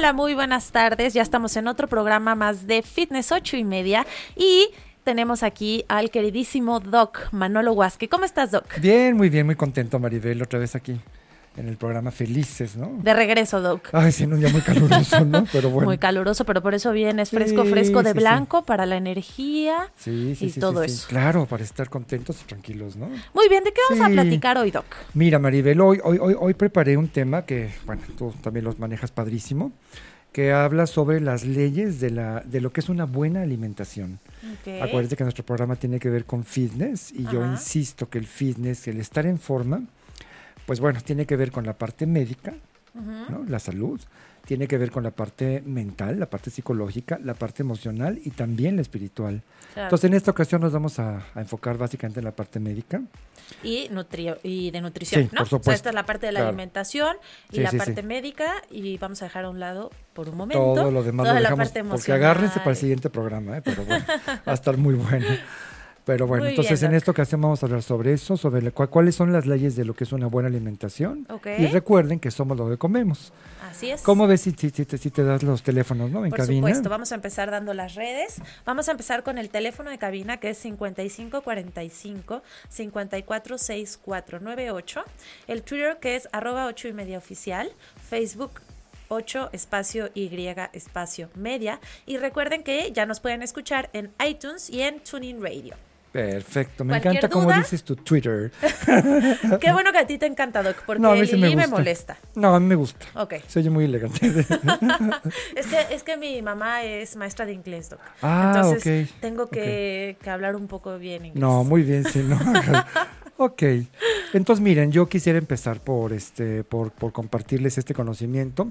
Hola, muy buenas tardes. Ya estamos en otro programa más de Fitness 8 y media y tenemos aquí al queridísimo Doc Manolo Huasque. ¿Cómo estás, Doc? Bien, muy bien, muy contento, Maribel, otra vez aquí en el programa Felices, ¿no? De regreso, Doc. Ay, sí, un día muy caluroso, ¿no? Pero bueno. Muy caluroso, pero por eso vienes fresco, Sí, fresco de sí, sí. blanco para la energía Sí, sí, y todo eso. Claro, para estar contentos y tranquilos, ¿no? Muy bien, ¿de qué vamos a platicar hoy, Doc? Mira, Maribel, hoy, hoy, hoy, hoy preparé un tema que, bueno, tú también los manejas padrísimo, que habla sobre las leyes de, la, de lo que es una buena alimentación. Ok. Acuérdate que nuestro programa tiene que ver con fitness y yo insisto que el fitness, el estar en forma, pues bueno, tiene que ver con la parte médica, la salud, tiene que ver con la parte mental, la parte psicológica, la parte emocional y también la espiritual. Claro. Entonces en esta ocasión nos vamos a, a enfocar básicamente en la parte médica. y, nutri- y de nutrición, Sí, ¿no? por O sea, supuesto. esta es la parte de la Claro. alimentación y Sí, la sí, parte médica y vamos a dejar a un lado por un momento Todo lo demás toda lo la parte porque emocional. agárrense para el siguiente programa, ¿eh? pero bueno, va a estar muy bueno. Pero bueno, Muy entonces bien, en Doc. esta ocasión vamos a hablar sobre eso, sobre la- cuáles son las leyes de lo que es una buena alimentación. Y recuerden que somos lo que comemos. Así es. ¿Cómo ves si, si- si te, si te das los teléfonos, no? En Por cabina. supuesto, vamos a empezar dando las redes. Vamos a empezar con el teléfono de cabina que es 5545 546498. El Twitter que es arroba 8 y media oficial. Facebook 8 espacio Y espacio media. Y recuerden que ya nos pueden escuchar en iTunes y en Tuning Radio. Perfecto, me encanta cómo duda. dices tu Twitter. Qué bueno que a ti te encanta, Doc, porque No, a mí sí me Lili me, gusta. molesta. No, a mí me gusta. Ok. Se oye muy elegante. Es que, es que mi mamá es maestra de inglés, Doc. Ah, Entonces ok, tengo que, que hablar un poco bien inglés. No, muy bien, sí, no. ok. Entonces, miren, yo quisiera empezar por este, por, por compartirles este conocimiento.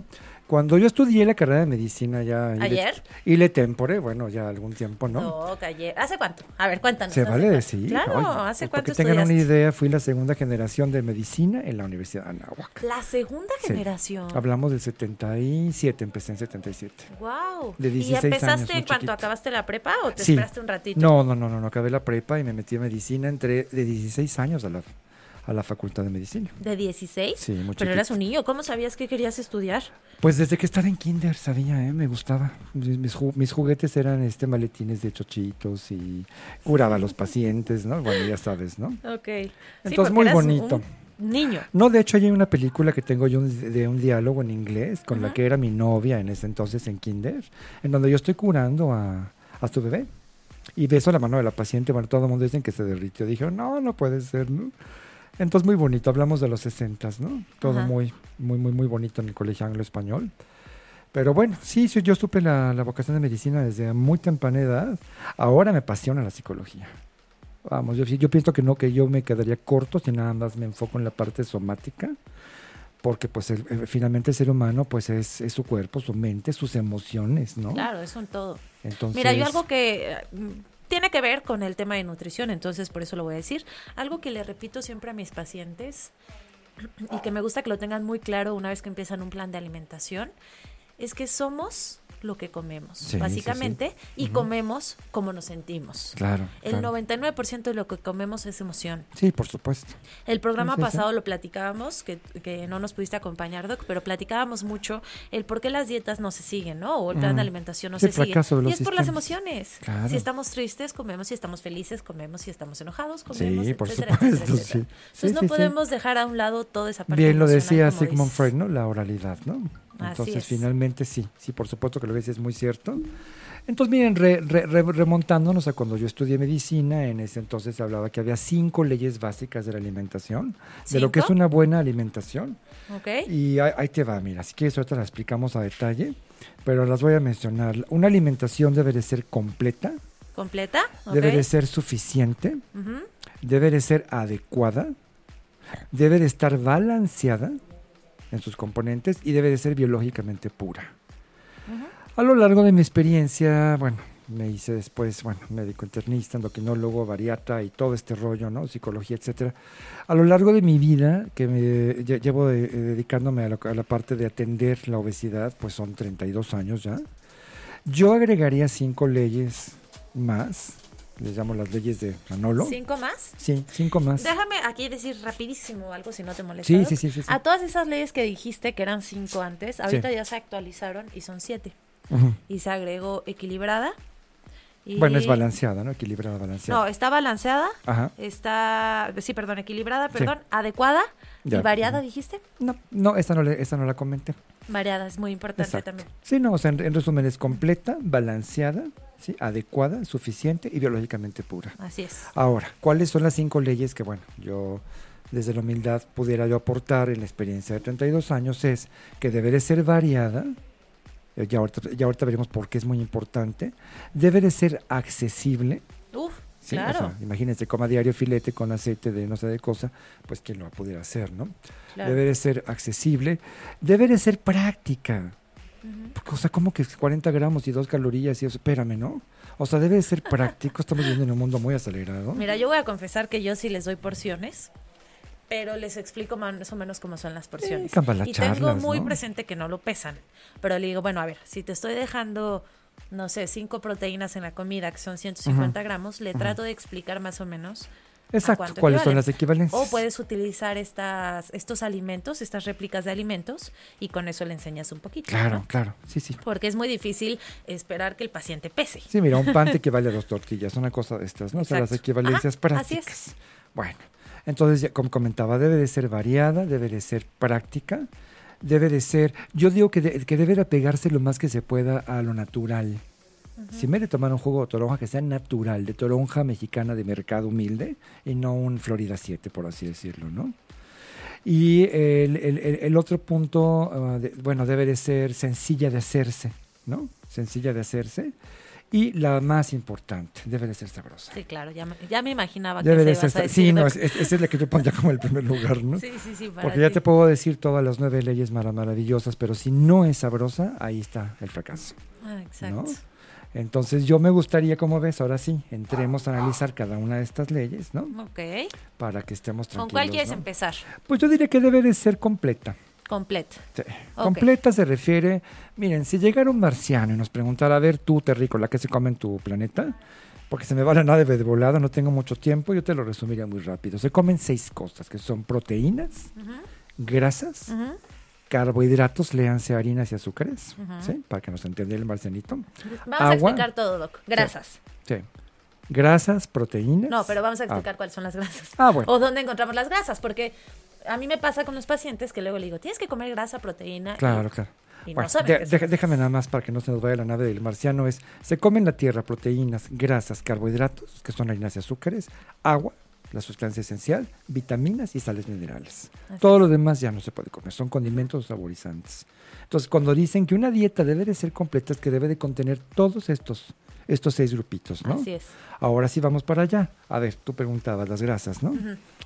Cuando yo estudié la carrera de medicina ya ¿Ayer? ile tempore, bueno, ya algún tiempo, ¿no? No, ayer. ¿Hace cuánto? A ver, cuéntanos. Se ¿hace vale decir. Claro, Oye, ¿hace pues, cuánto Para que tengan una idea, fui la segunda generación de medicina en la Universidad de Anáhuac. La segunda Sí. generación. Hablamos del 77, empecé en 77. Wow. De ¿Y 16 empezaste años, muy en cuanto acabaste la prepa o te Sí. esperaste un ratito? No, no, no, no, no, acabé la prepa y me metí a medicina, entré de 16 años a la, a la facultad de medicina. ¿De 16? Sí, muy Pero eras un niño. ¿Cómo sabías que querías estudiar? Pues desde que estaba en kinder sabía, ¿eh? me gustaba. Mis, ju- mis juguetes eran este maletines de chochitos y curaba a los pacientes, ¿no? Bueno, ya sabes, ¿no? Ok. Sí, Entonces, muy bonito. un niño. No, de hecho hay una película que tengo yo un- de un diálogo en inglés con la Ajá. que era mi novia en ese entonces en kinder, en donde yo estoy curando a, a su bebé. Y beso la mano de la paciente, bueno, todo el mundo dicen que se derritió. Dije, no, no puede ser, ¿no? Entonces, muy bonito, hablamos de los 60, ¿no? Todo Ajá. muy, muy, muy, muy bonito en el colegio anglo-español. Pero bueno, sí, sí, yo supe la, la vocación de medicina desde muy temprana edad. Ahora me apasiona la psicología. Vamos, yo, yo pienso que no, que yo me quedaría corto si nada más me enfoco en la parte somática, porque pues el- finalmente el ser humano pues es, es su cuerpo, su mente, sus emociones, ¿no? Claro, es un todo. Entonces, Mira, yo algo que tiene que ver con el tema de nutrición, entonces por eso lo voy a decir. Algo que le repito siempre a mis pacientes y que me gusta que lo tengan muy claro una vez que empiezan un plan de alimentación, es que somos lo que comemos, Sí, sí, básicamente, y comemos como nos sentimos. Claro. El claro. 99% de lo que comemos es emoción. Sí, por supuesto. El programa pasado lo platicábamos, que, que no nos pudiste acompañar, Doc, pero platicábamos mucho el por qué las dietas no se siguen, ¿no? O el plan de alimentación no se sigue. Y es por las emociones. Claro. Si estamos tristes, comemos. Si estamos felices, comemos. Si estamos enojados, comemos. Sí, por supuesto, etcétera. Entonces no podemos dejar a un lado toda esa parte Bien lo decía Sigmund. Freud, ¿no? La oralidad, ¿no? Entonces, es. finalmente sí, sí, por supuesto que lo que dices es muy cierto. Entonces, miren, re- re- re- remontándonos a cuando yo estudié medicina, en ese entonces se hablaba que había cinco leyes básicas de la alimentación, de lo que es una buena alimentación. ¿Ok? Y ahí, ahí te va, mira, si quieres ahorita las explicamos a detalle, pero las voy a mencionar. Una alimentación debe de ser completa, ¿Completa? Debe de ser suficiente, debe de ser adecuada, debe de estar balanceada en sus componentes y debe de ser biológicamente pura. A lo largo de mi experiencia, bueno, me hice después, bueno, médico internista, endocrinólogo, bariata y todo este rollo, ¿no? Psicología, etcétera. A lo largo de mi vida, que me llevo dedicándome a la, a la, parte de atender la obesidad, pues son 32 años ya. Yo agregaría cinco leyes más les llamo las leyes de Manolo. ¿Cinco más? Sí, cinco más. Déjame aquí decir rapidísimo algo si no te molesta. Sí, sí, sí, sí, A todas esas leyes que dijiste que eran cinco antes, ahorita ya se actualizaron y son siete. Y se agregó equilibrada. Bueno, es balanceada, ¿no? Equilibrada, balanceada. No, está balanceada. Ajá. Está, sí, perdón, equilibrada, perdón, adecuada y variada, dijiste. No, no, esta no, esta no la comenté. Variada, es muy importante también. Sí, no, o sea, en resumen es completa, balanceada, ¿sí? adecuada, suficiente y biológicamente pura. Así es. Ahora, ¿cuáles son las cinco leyes que, bueno, yo desde la humildad pudiera yo aportar en la experiencia de 32 años? Es que debe de ser variada, eh, ya ahorita, ya ahorita veremos por qué es muy importante, debe de ser accesible. Uf. claro. imagínense, coma diario filete con aceite de no sé de cosa, pues quién lo pudiera hacer, ¿no? Debe de ser accesible, debe de ser práctica. O sea, como que 40 gramos y 2 calorías y eso, espérame, ¿no? O sea, debe ser práctico, estamos viviendo en un mundo muy acelerado. Mira, yo voy a confesar que yo sí les doy porciones, pero les explico más o menos cómo son las porciones. y tengo muy presente que no lo pesan, pero le digo, bueno, a ver, si te estoy dejando, no sé, 5 proteínas en la comida, que son 150 gramos, le trato de explicar más o menos Exacto, cuáles son las equivalencias. O puedes utilizar estas, estos alimentos, estas réplicas de alimentos, y con eso le enseñas un poquito. Claro, claro, sí, sí. Porque es muy difícil esperar que el paciente pese. Sí, mira, un pan te equivale a dos tortillas, una cosa de estas, ¿no? O sea, las equivalencias prácticas. Así es. Bueno, entonces, como comentaba, debe de ser variada, debe de ser práctica, debe de ser, yo digo que, que debe de apegarse lo más que se pueda a lo natural. Si me de tomar un jugo de toronja que sea natural, de toronja mexicana de mercado humilde y no un Florida 7, por así decirlo, ¿no? Y el, otro punto, ah, bueno, debe de ser sencilla de hacerse, ¿no? Sencilla de hacerse. Y la más importante, debe de ser sabrosa. Sí, claro, ya me, ya me imaginaba debe que de ser, a decir, Sí, no, esa es, la que yo pondría como el primer lugar, ¿no? Sí, sí, sí. Porque ya te puedo decir todas las nueve leyes maravillosas, pero si no es sabrosa, ahí está el fracaso. Ah, exacto. Entonces yo me gustaría, como ves, ahora sí, entremos a analizar cada una de estas leyes, ¿no? Ok. Para que estemos tranquilos. ¿Con cuál quieres empezar? Pues yo diría que debe de ser completa. Completa. Sí. Completa se refiere, miren, si llegara un marciano y nos preguntara, a ver tú, la que se come en tu planeta? Porque se me va la nave de volada, no tengo mucho tiempo, yo te lo resumiría muy rápido. Se comen seis cosas, que son proteínas, grasas, carbohidratos, léanse harinas y azúcares, ¿sí? Para que nos entienda el marcenito. Vamos a explicar todo, Doc. Grasas. Sí. Grasas, proteínas. No, pero vamos a explicar ah. cuáles son las grasas. Ah, bueno. O dónde encontramos las grasas, porque a mí me pasa con los pacientes que luego le digo, tienes que comer grasa, proteína. Claro, claro. Y no déjame nada más para que no se nos vaya la nave del marciano. Es, se come en la tierra proteínas, grasas, carbohidratos, que son harinas y azúcares, agua, la sustancia esencial, vitaminas y sales minerales. Todo lo demás ya no se puede comer, son condimentos saborizantes. Entonces, cuando dicen que una dieta debe de ser completa, es que debe de contener todos estos, estos seis grupitos, ¿no? Así es. Ahora sí vamos para allá. A ver, tú preguntabas las grasas, ¿no?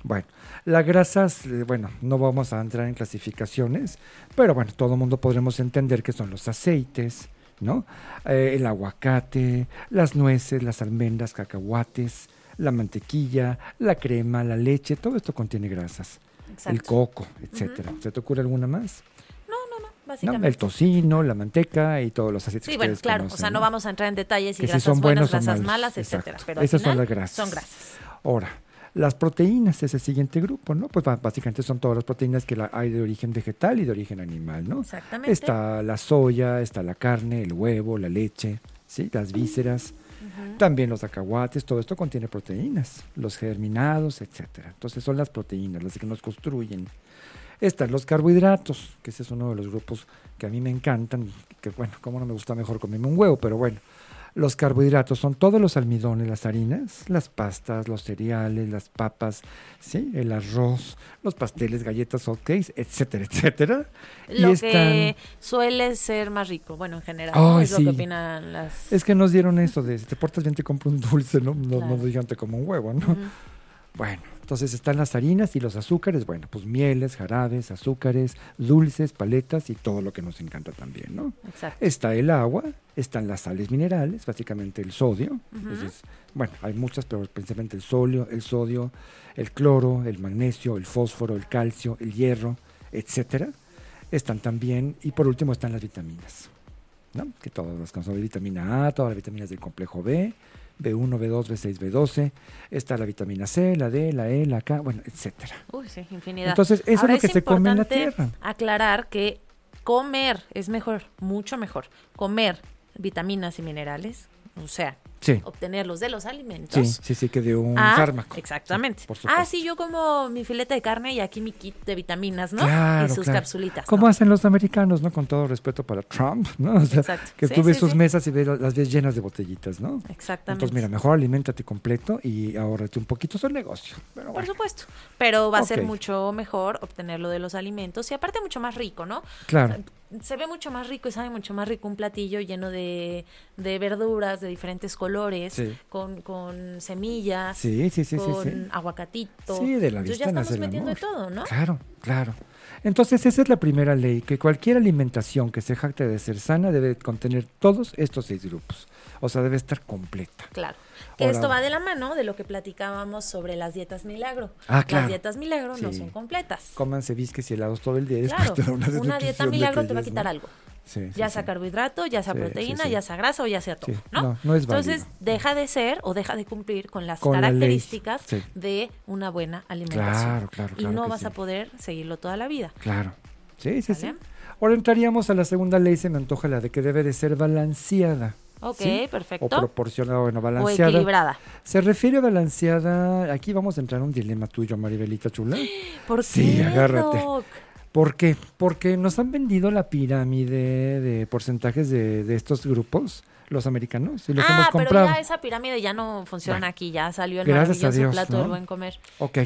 Bueno, las grasas, eh, bueno, no vamos a entrar en clasificaciones, pero bueno, todo el mundo podremos entender que son los aceites, ¿no? Eh, el aguacate, las nueces, las almendras, cacahuates, la mantequilla, la crema, la leche, todo esto contiene grasas. El coco, etcétera. ¿Se te ocurre alguna más? No. El tocino, la manteca y todos los aceites. Sí, bueno, claro, o sea, ¿no? vamos a entrar en detalles y grasas son buenas, grasas malas, etcétera. Pero Esas son las grasas. Son grasas. Ahora, las proteínas es el siguiente grupo, ¿no? Pues básicamente son todas las proteínas que hay de origen vegetal y de origen animal, ¿no? Exactamente. Está la soya, está la carne, el huevo, la leche, ¿sí? Las vísceras. También los acahuates, todo esto contiene proteínas, los germinados, etcétera. Entonces son las proteínas las que nos construyen. Están los carbohidratos, que ese es uno de los grupos que a mí me encantan, que bueno, como no me gusta mejor comerme un huevo, pero bueno, los carbohidratos son todos los almidones, las harinas, las pastas, los cereales, las papas, ¿sí? el arroz, los pasteles, galletas, hotcakes, etcétera, etcétera. Lo que suele ser más rico, bueno, en general, es lo que opinan las... Es que nos dieron esto de, si te portas bien te compro un dulce, ¿no? No, no digan te como un huevo, ¿no? Bueno, entonces están las harinas y los azúcares, bueno, pues mieles, jarabes, azúcares, dulces, paletas y todo lo que nos encanta también, ¿no? Exacto. Está el agua, están las sales minerales, básicamente el sodio. Entonces, bueno, hay muchas, pero principalmente el sodio, el sodio, el cloro, el magnesio, el fósforo, el calcio, el hierro, etcétera. Están también, y por último están las vitaminas, ¿no? Que todas las cosas de vitamina A, todas las vitaminas del complejo B, B1, B2, B6, B12. Está la vitamina C, la D, la E, la K, bueno, etcétera. Uy, sí, infinidad. Entonces, eso Ahora, es lo que se come en la tierra. Aclarar que comer es mejor, mucho mejor. Comer vitaminas y minerales, o sea, Sí. obtenerlos de los alimentos. Sí, sí, sí, que de un Ah, fármaco. Exactamente. Por ah, sí, yo como mi filete de carne y aquí mi kit de vitaminas, ¿no? Claro, y sus claro. capsulitas. ¿Cómo ¿no? hacen los americanos, no? Con todo respeto para Trump, ¿no? O sea, Exacto. que Sí, tú ves sí, sus mesas y ves, las ves llenas de botellitas, ¿no? Exactamente. Entonces, mira, mejor aliméntate completo y ahórrate un poquito su negocio. Pero Por supuesto. Pero va a ser mucho mejor obtenerlo de los alimentos y aparte mucho más rico, ¿no? claro. Se ve mucho más rico y sabe mucho más rico un platillo lleno de, de verduras de diferentes colores, Sí. con, con semillas, Sí, sí, con aguacatito. Sí, de la Entonces ya estamos metiendo de todo, ¿no? Claro, claro. Entonces, esa es la primera ley, que cualquier alimentación que se jacte de ser sana debe contener todos estos seis grupos. O sea, debe estar completa. Claro. Que Ahora- esto va de la mano de lo que platicábamos sobre las dietas milagro. Ah, claro. Las dietas milagro no son completas. Cómanse bisques y helados todo el día Claro, una una dieta milagro te va a quitar ¿no? algo. Sí, ya sí. sea carbohidrato, ya sea proteína, ya sea grasa o ya sea todo, ¿no? no, no es Entonces, deja de ser o deja de cumplir con las Con características de una buena alimentación. Claro, claro, y no vas a poder seguirlo toda la vida. Claro. Sí, sí, sí. Ahora entraríamos a la segunda ley, se me antoja la de que debe de ser balanceada. Ok, ¿sí? perfecto. O proporcionada, bueno, O balanceada. equilibrada. Se refiere a balanceada, aquí vamos a entrar en un dilema tuyo, Maribelita Chula. ¿Por Sí, qué, agárrate. Doc? ¿Por qué? Porque nos han vendido la pirámide de porcentajes de, de estos grupos, los americanos, y los hemos Ah, pero comprado. ya esa pirámide ya no funciona Bueno. aquí, ya salió el maravilloso Dios, plato ¿no? del buen comer. Ok,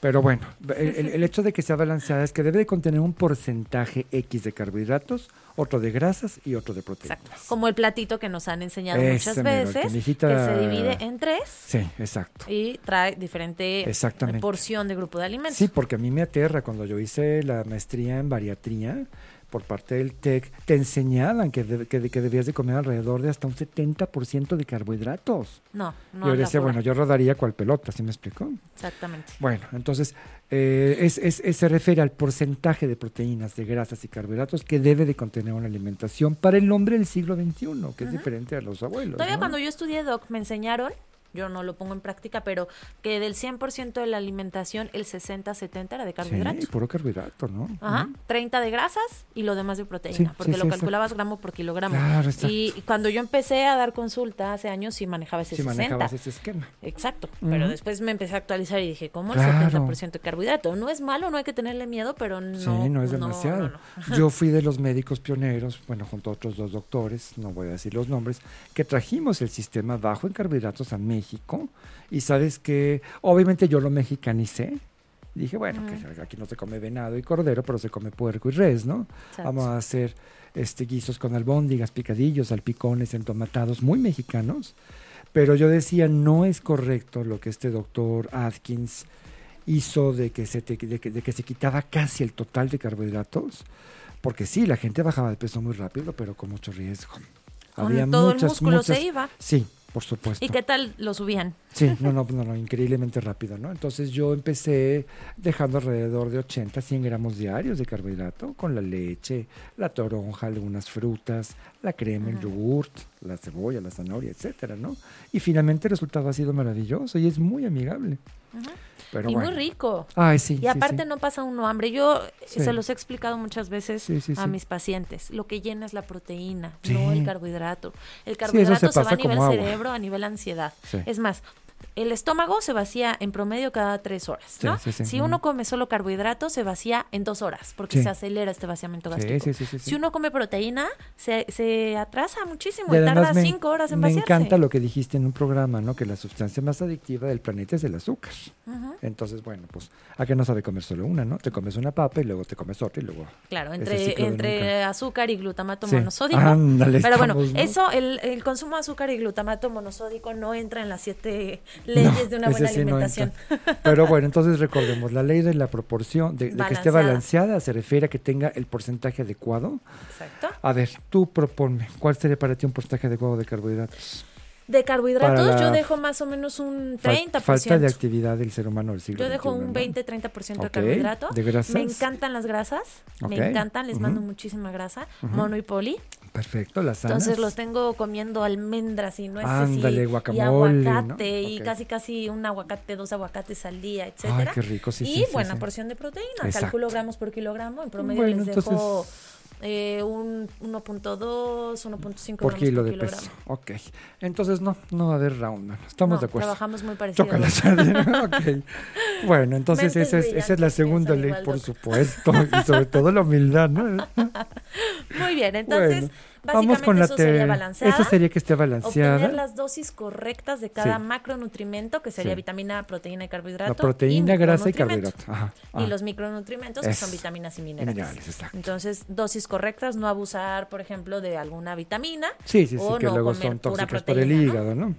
pero bueno, el, hecho de que sea balanceada es que debe de contener un porcentaje X de carbohidratos, otro de grasas y otro de proteínas. Exacto. Como el platito que nos han enseñado Ese muchas mero, el que veces, hijita- que se divide en tres Sí, exacto. y trae diferente Exactamente. porción de grupo de alimentos. Sí, porque a mí me aterra cuando yo hice la maestría en bariatría por parte del TEC, te enseñaban que, de- que, de- que debías de comer alrededor de hasta un 70% de carbohidratos. No, no. yo decía, bueno, yo rodaría cual pelota, ¿sí me explicó? Exactamente. Bueno, entonces eh, es, es- es- se refiere al porcentaje de proteínas, de grasas y carbohidratos que debe de contener una alimentación para el hombre del siglo XXI, que es diferente a los abuelos. Todavía ¿no? cuando yo estudié doc me enseñaron, yo no lo pongo en práctica, pero que del 100% de la alimentación el 60-70 era de carbohidratos. Sí, puro carbohidrato, ¿no? Ajá, Ujú. 30 de grasas y lo demás de proteína, Sí, porque sí, lo sí, calculabas gramo por kilogramo. Claro, y, y cuando yo empecé a dar consulta hace años sí manejaba ese Si 60. manejabas ese esquema. Exacto, pero después me empecé a actualizar y dije, ¿cómo el Claro. 70% de carbohidrato? No es malo, no hay que tenerle miedo, pero no. sí, no es demasiado. no, no. Yo fui de los médicos pioneros, bueno, junto a otros dos doctores, no voy a decir los nombres, que trajimos el sistema bajo en carbohidratos a México. Y sabes que, obviamente yo lo mexicanicé. Dije, bueno, que aquí no se come venado y cordero, pero se come puerco y res, ¿no? Exacto. Vamos a hacer este guisos con albóndigas, picadillos, salpicones, entomatados, muy mexicanos. Pero yo decía, no es correcto lo que este doctor Atkins hizo de que se, te- de que, de que se quitaba casi el total de carbohidratos, porque sí, la gente bajaba de peso muy rápido, pero con mucho riesgo. Con todo el músculo se iba. Sí, por supuesto. ¿Y qué tal lo subían? Sí, no, no, no, no, increíblemente rápido, ¿no? Entonces yo empecé dejando alrededor de 80, 100 gramos diarios de carbohidrato con la leche, la toronja, algunas frutas, la crema, el yogurt, la cebolla, la zanahoria, etcétera, ¿no? Y finalmente el resultado ha sido maravilloso y es muy amigable. Pero y bueno. muy rico. Ay, sí. Y sí, aparte sí. no pasa uno hambre. Yo Sí. se los he explicado muchas veces a mis pacientes. Lo que llena es la proteína, no el carbohidrato. El carbohidrato se se, va a nivel agua. cerebro, a nivel ansiedad. Es más, el estómago se vacía en promedio cada tres horas, Sí, ¿no? sí, sí. Si uno come solo carbohidrato, se vacía en dos horas, porque Sí. se acelera este vaciamiento Sí, gástrico. sí, sí, sí, sí. Si uno come proteína, se, se atrasa muchísimo Y y, tarda me, cinco horas en me vaciarse. encanta lo que dijiste en un programa, ¿no? Que la sustancia más adictiva del planeta es el azúcar. Entonces, bueno, pues, ¿a qué no sabe comer solo una, no? Te comes una papa y luego te comes otra y luego... Claro, entre, entre azúcar y glutamato Sí. monosódico. Ándale, Pero bueno, estamos, ¿no? eso, el, el consumo de azúcar y glutamato monosódico no entra en las siete leyes de una buena sí alimentación. Pero bueno, entonces recordemos, la ley de la proporción, de, de que esté Balanceada. se refiere a que tenga el porcentaje adecuado. Exacto. A ver, tú proponme, ¿cuál sería para ti un porcentaje adecuado de carbohidratos? De carbohidratos yo dejo más o menos un Fal- 30%. falta de actividad del ser humano del siglo Yo dejo XXI, un ¿no? 20-30% de Ok, carbohidrato. ¿de grasas? Me encantan las grasas. Me encantan, les mando muchísima grasa. Ujú. Mono y poli. Perfecto, las sanas. Entonces los tengo comiendo almendras y nueces Ándale, y, guacamole, y ¿no? aguacate y casi casi un aguacate, dos aguacates al día, Ay, etcétera. qué rico, sí, y sí, buena sí. porción de proteína. Exacto. Calculo gramos por kilogramo. En promedio Bueno, les dejo entonces- eh, un 1.2, 1.5 por kilo por de kilogramo. peso. Ok. Entonces no, no va a haber round, man. Estamos No, de acuerdo. Trabajamos muy parecido. Chócala, sardina. ok. Bueno, entonces esa es, esa es la segunda ley, igual, por Doc. supuesto. Y sobre todo la humildad, ¿no? Muy bien, entonces Bueno, básicamente eso sería balanceada. Esa sería que esté balanceada. Obtener las dosis correctas de cada Sí. macronutrimento, que sería Sí. vitamina, proteína y carbohidrato. La proteína, y grasa y carbohidrato. Ajá. Y Ah, los micronutrimentos, que son Eso. vitaminas y minerales. minerales, exacto. Entonces, dosis correctas, no abusar, por ejemplo, de alguna vitamina. Sí, sí, sí, o que no luego comer son tóxicas por el hígado, ¿no?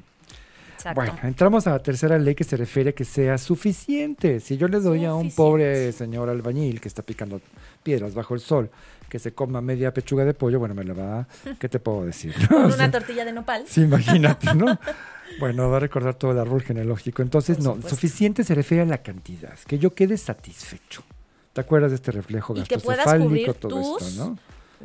Exacto. Bueno, entramos a la tercera ley que se refiere a que sea suficiente. Si yo le doy a un pobre señor albañil que está picando piedras bajo el sol, que se coma media pechuga de pollo, bueno, me la va, ¿qué te puedo decir? no? Con O una sea, tortilla de nopal. Sí, imagínate, ¿no? Bueno, va a recordar todo el árbol genealógico. Entonces, Por no, supuesto. suficiente se refiere a la cantidad, que yo quede satisfecho. ¿Te acuerdas de este reflejo Y que puedas cubrir todo tus esto, no?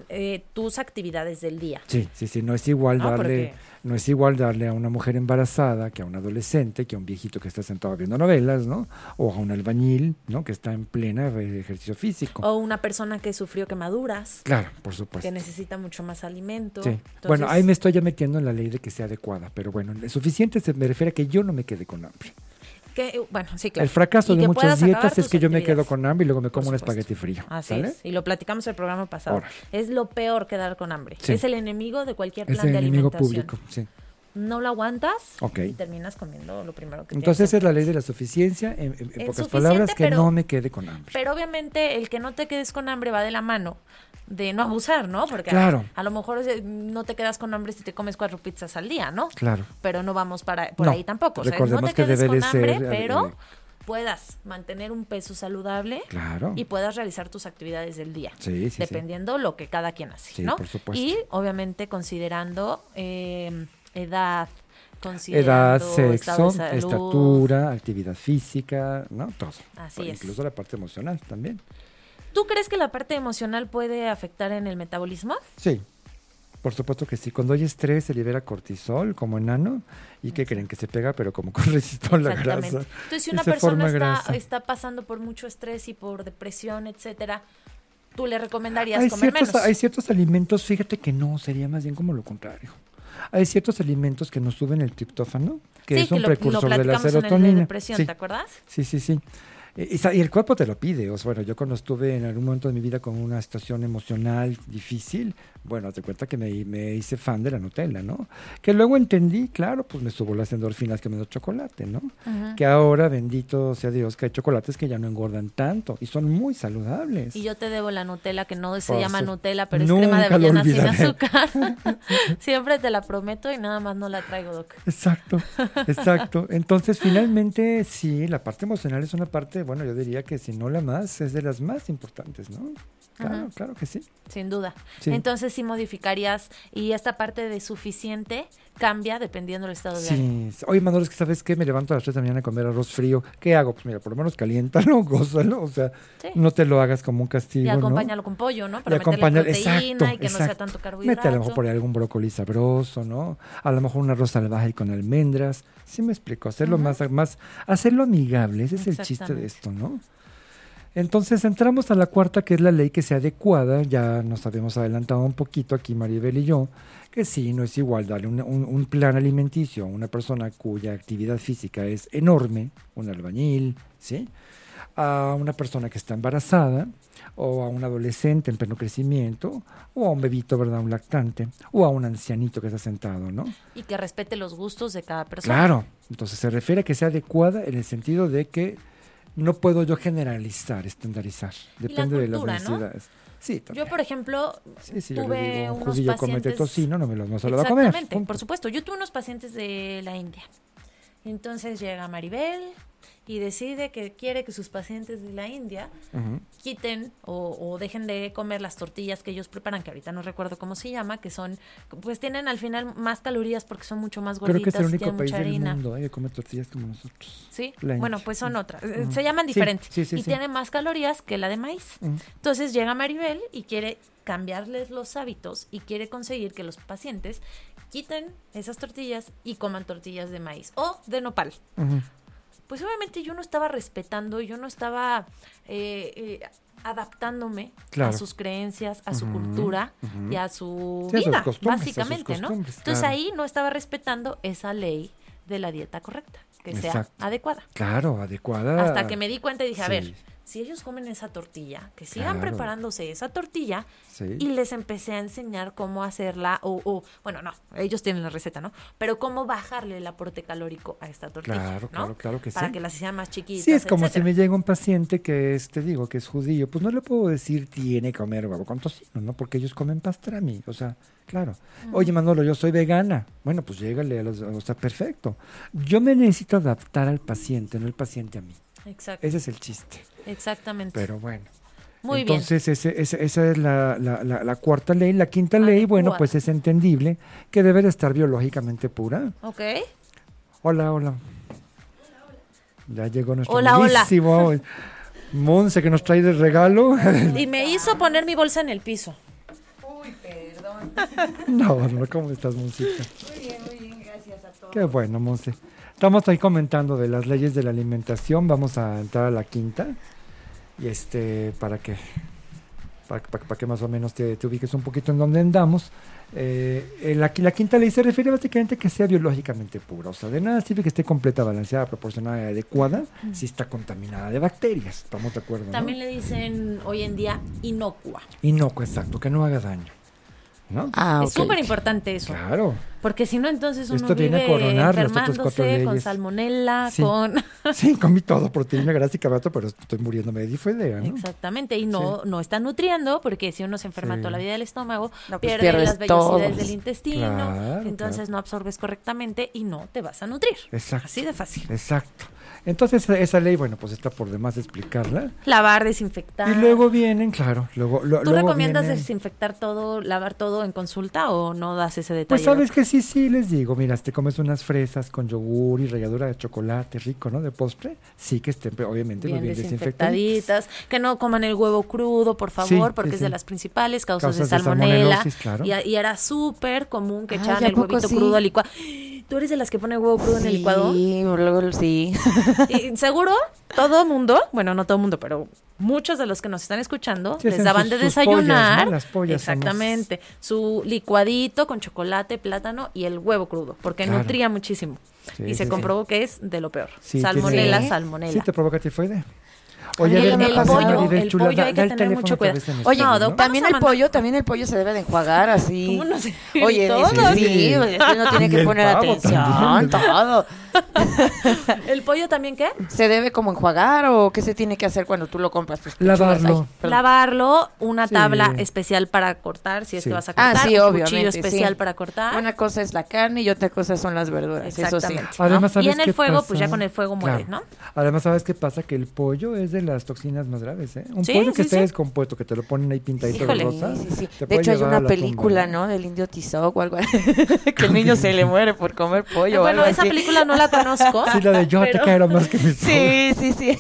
Eh, tus actividades del día. Sí, sí, sí, no es igual No, darle, no es igual darle a una mujer embarazada que a un adolescente, que a un viejito que está sentado viendo novelas, ¿no? O a un albañil, ¿no? Que está en plena ejercicio físico. O una persona que sufrió quemaduras, Claro, por supuesto. que necesita mucho más alimento. Sí. Entonces, bueno, ahí me estoy ya metiendo en la ley de que sea adecuada, pero bueno, suficiente se me refiere a que yo no me quede con hambre. Que, bueno, sí, claro. El fracaso de muchas dietas es que yo me quedo con hambre y luego me como un espagueti frío. Así ¿sale? es. Y lo platicamos el programa pasado. Es lo peor quedar con hambre. Sí. Es el enemigo de cualquier Es plan el de enemigo alimentación. público, sí. No lo aguantas y terminas comiendo lo primero que Entonces esa es la ley de la suficiencia, en, en- en pocas palabras, que pero- no me quede con hambre. Pero obviamente el que no te quedes con hambre va de la mano de no abusar, ¿no? Porque Claro. a, lo mejor no te quedas con hambre si te comes cuatro pizzas al día, ¿no? Claro. Pero no vamos para por No, ahí tampoco. O sea, no te que quedes debe con de hambre, ser, eh, pero eh, puedas mantener un peso saludable Claro. y puedas realizar tus actividades del día. Sí, sí, sí. dependiendo lo que cada quien hace, Sí, ¿no? por supuesto. Y obviamente considerando eh, edad, Edad, sexo, de salud. estatura, actividad física, ¿no? Todo. Así es. Incluso la parte emocional también. ¿Tú crees que la parte emocional puede afectar en el metabolismo? Sí, por supuesto que sí. Cuando hay estrés se libera cortisol como enano. ¿Y qué creen? Que se pega, pero como con resistol la Exactamente. grasa. Entonces, si una persona está, pasando por mucho estrés y por depresión, etcétera, tú le recomendarías Hay comer ciertos, menos. hay ciertos alimentos, fíjate que no, sería más bien como lo contrario. Hay ciertos alimentos que nos suben el triptófano, que sí, es un que lo, precursor lo de la platicamos en el de serotonina. depresión, sí, ¿te acuerdas? sí, sí, sí. Y, el cuerpo te lo pide. O sea, bueno, yo cuando estuve en algún momento de mi vida con una situación emocional difícil, bueno, te cuenta que me, me hice fan de la Nutella, ¿no? Que luego entendí, claro, pues me subo las endorfinas que me dio chocolate, ¿no? Ujú. Que ahora, bendito sea Dios, que hay chocolates que ya no engordan tanto y son muy saludables. Y yo te debo la Nutella, que no se Por llama su- Nutella, pero es crema de avellana sin azúcar. Siempre te la prometo y nada más no la traigo, Doc. Exacto, exacto. Entonces, finalmente, sí, la parte emocional es una parte, bueno, yo diría que si no la más, es de las más importantes, ¿no? Claro, claro que sí. Sin duda. Sí. Entonces sí modificarías y esta parte de suficiente cambia dependiendo del estado de ánimo. Sí. Oye, Manolo, es que ¿sabes qué? Me levanto a las 3 de la mañana a comer arroz frío. ¿Qué hago? Pues mira, por lo menos caliéntalo, gózalo. O sea, Sí. no te lo hagas como un castigo, Y ¿no? acompáñalo con pollo, ¿no? Y Para meterle acompañar, proteína exacto, y que no sea exacto. tanto carbohidrato. Mete a lo mejor por ahí algún brócoli sabroso, ¿no? A lo mejor un arroz salvaje con almendras. Sí me explico, hacerlo más, más, hacerlo amigable, ese es el chiste de esto, ¿no? Entonces entramos a la cuarta, que es la ley que sea adecuada. Ya nos habíamos adelantado un poquito aquí, Maribel y yo, que sí, no es igual darle un, un- un plan alimenticio a una persona cuya actividad física es enorme, un albañil, ¿sí? A una persona que está embarazada, o a un adolescente en pleno crecimiento, o a un bebito, ¿verdad? Un lactante, o a un ancianito que está sentado, ¿no? Y que respete los gustos de cada persona. Claro, entonces se refiere a que sea adecuada en el sentido de que no puedo yo generalizar, estandarizar, la depende de las necesidades. Sí, también. Yo, por ejemplo, sí, sí, yo le tuve digo, un unos judío comete pacientes... tocino, no me lo, no se lo va a comer. Exactamente, por supuesto. Yo tuve unos pacientes de la India Entonces llega Maribel y decide que quiere que sus pacientes de la India quiten o, o dejen de comer las tortillas que ellos preparan, que ahorita no recuerdo cómo se llama, que son, pues tienen al final más calorías porque son mucho más Creo que es gorditas el y único país mucha del mundo eh, que come tortillas como nosotros. Sí, bueno, pues son otras. Se llaman diferentes. sí, sí, y sí. tienen más calorías que la de maíz. Entonces llega Maribel y quiere cambiarles los hábitos y quiere conseguir que los pacientes quiten esas tortillas y coman tortillas de maíz o de nopal. Ujú. Pues obviamente yo no estaba respetando, yo no estaba eh, eh, adaptándome Claro. a sus creencias, a su cultura y a su Sí, vida, a básicamente, ¿no? Entonces claro. ahí no estaba respetando esa ley de la dieta correcta, que sea adecuada. Claro, adecuada. Hasta que me di cuenta y dije, a ver, si ellos comen esa tortilla, que sigan Claro. preparándose esa tortilla Sí. y les empecé a enseñar cómo hacerla o, o, bueno, no, ellos tienen la receta, ¿no? Pero cómo bajarle el aporte calórico a esta tortilla, Claro, ¿no? claro, claro que Para sí. que las hicieran más chiquitas, Sí, es como si me llega un paciente que es, te digo, que es judío, pues no le puedo decir tiene que comer huevo con tocino, ¿no? Porque ellos comen pastrami, o sea, claro. Oye, Manolo, yo soy vegana. Bueno, pues llégale a los, o sea, perfecto. Yo me necesito adaptar al paciente, no el paciente a mí. Exacto, Ese es el chiste. exactamente. Pero bueno. Muy bien. Entonces, ese- ese- esa es la, la- la- la cuarta ley. La quinta ley, bueno, pues es entendible que debe de estar biológicamente pura. Ok. Hola, hola. Ya llegó nuestro Hola, hola. amiguísimo Monse que nos trae de regalo. Y me hizo poner mi bolsa en el piso. no, no, ¿cómo estás, Moncita? Muy bien, muy bien, gracias a todos. Qué bueno, Monse. Estamos ahí comentando de las leyes de la alimentación. Vamos a entrar a la quinta. Y este, para que, para, para- para que más o menos te, te ubiques un poquito en donde andamos. Eh, la, la quinta ley se refiere básicamente a que sea biológicamente pura. O sea, de nada sirve que esté completa, balanceada, proporcionada y adecuada si está contaminada de bacterias. ¿Estamos de acuerdo? no? También le dicen hoy en día inocua. Inocuo, exacto, que no haga daño. ¿No? Ah, Es súper importante eso. Claro. Porque si no, entonces uno Esto viene a vive enfermándose con salmonela, Sí. con... Sí, comí todo, proteína, grasa y carbohidrato, pero estoy muriéndome de difidea, ¿no? Exactamente, y no, no está nutriendo, porque si uno se enferma Sí. toda la vida del estómago, No, pues pierde pierdes las vellosidades todo. del intestino, Claro, entonces claro. no absorbes correctamente y no te vas a nutrir. Exacto. Así de fácil. Exacto. Entonces esa, ley, bueno, pues está por demás explicarla. Lavar, desinfectar. Y luego vienen, claro, luego, lo- ¿Tú luego recomiendas vienen- desinfectar todo, lavar todo en consulta o no das ese detalle? Pues sabes que sí, sí, les digo, mira, te comes unas fresas con yogur y ralladura de chocolate rico, ¿no? De postre, sí que estén, obviamente, bien muy bien desinfectaditas. que no coman el huevo crudo, por favor, Sí, porque sí, es de las principales causas, Causas de salmonela. claro. y, y era súper común que Ay, echaban ¿a el huevito sí? crudo al licuado. ¿Tú eres de las que pone huevo crudo en el licuado? Sí, luego sí. Y seguro todo mundo, bueno, no todo mundo, pero muchos de los que nos están escuchando Sí, les daban sus- de desayunar. pollas, ¿no? Las pollas somos- exactamente. Su licuadito con chocolate, plátano y el huevo crudo, porque Claro. nutría muchísimo. Sí, y se sí, comprobó que es de lo peor. Sí, salmonela, tiene- salmonela. Sí, te provoca tifoidea. Ver, el- pollo- el Chula, pollo da- hay que tener mucho cuidado. Oye, también el pollo, también el pollo se debe de enjuagar así. ¿Cómo no sé? Oye, todo. sí, Sí. uno tiene que poner atención, también. todo. ¿El pollo también qué? ¿Se debe como enjuagar o qué se tiene que hacer cuando tú lo compras? Tus pechugas? Lavarlo. Lavarlo, una Sí. tabla especial para cortar, si es Sí. que vas a Ah, cortar. sí, un obviamente, cuchillo sí. especial para cortar. Una cosa es la carne y otra cosa son las verduras, eso sí. Y ¿sabes en el qué fuego, pues ya con el fuego muere, Claro. ¿no? Además, ¿sabes qué pasa? Que el pollo es de las toxinas más graves, ¿eh? Un Sí, pollo que sí, esté sí. descompuesto, que te lo ponen ahí pintadito Híjole. de rosa. sí, sí. te De hecho, hay una tumba, película, ¿no? Del indio Tizoc o algo así. que el niño se le muere por comer pollo. bueno, esa película no la conozco. Sí, la de yo te pero- quiero más que mis Sí, sí, sí.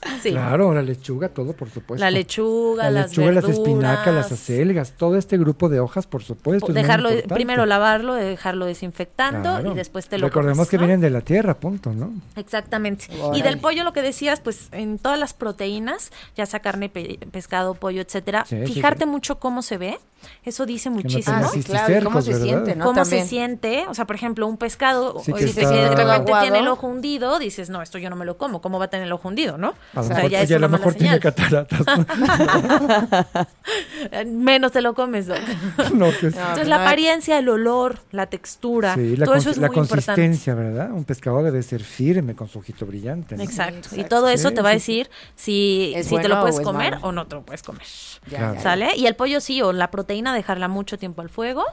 Sí. Claro, la lechuga, todo, por supuesto. La lechuga, la las lechuga, las verduras. espinacas, las acelgas, todo este grupo de hojas, por supuesto. dejarlo, primero lavarlo, dejarlo desinfectando Claro. y después te lo Recordemos comes, que ¿no? vienen de la tierra, punto, ¿no? Exactamente. Y del pollo lo que decías, pues en todas las proteínas, ya sea carne, pe- pescado, pollo, etcétera, Sí, fijarte sí. mucho cómo se ve, eso dice no muchísimo. Ah, cistis claro. ¿y ¿Cómo se ¿verdad? siente, no? cómo También. se siente, o sea, por ejemplo, un pescado, o está- si de repente tiene el ojo hundido, dices, no, esto yo no me lo como, ¿cómo va a tener el ojo hundido, no? A lo O sea, mejor, ya es oye, a lo mejor tiene cataratas. Menos te lo comes, Doc. no, que- No, Entonces pues la apariencia, el olor, la textura, Sí, la, todo eso es la muy importante. consistencia, ¿verdad? Un pescado debe ser firme, con su ojito brillante. ¿no? Exacto. Y todo eso Sí, te va a decir si, ¿Es si te lo puedes o comer malo? o no te lo puedes comer. Ya, Claro. ¿Sale? Y el pollo sí, o la proteína dejarla mucho tiempo al fuego.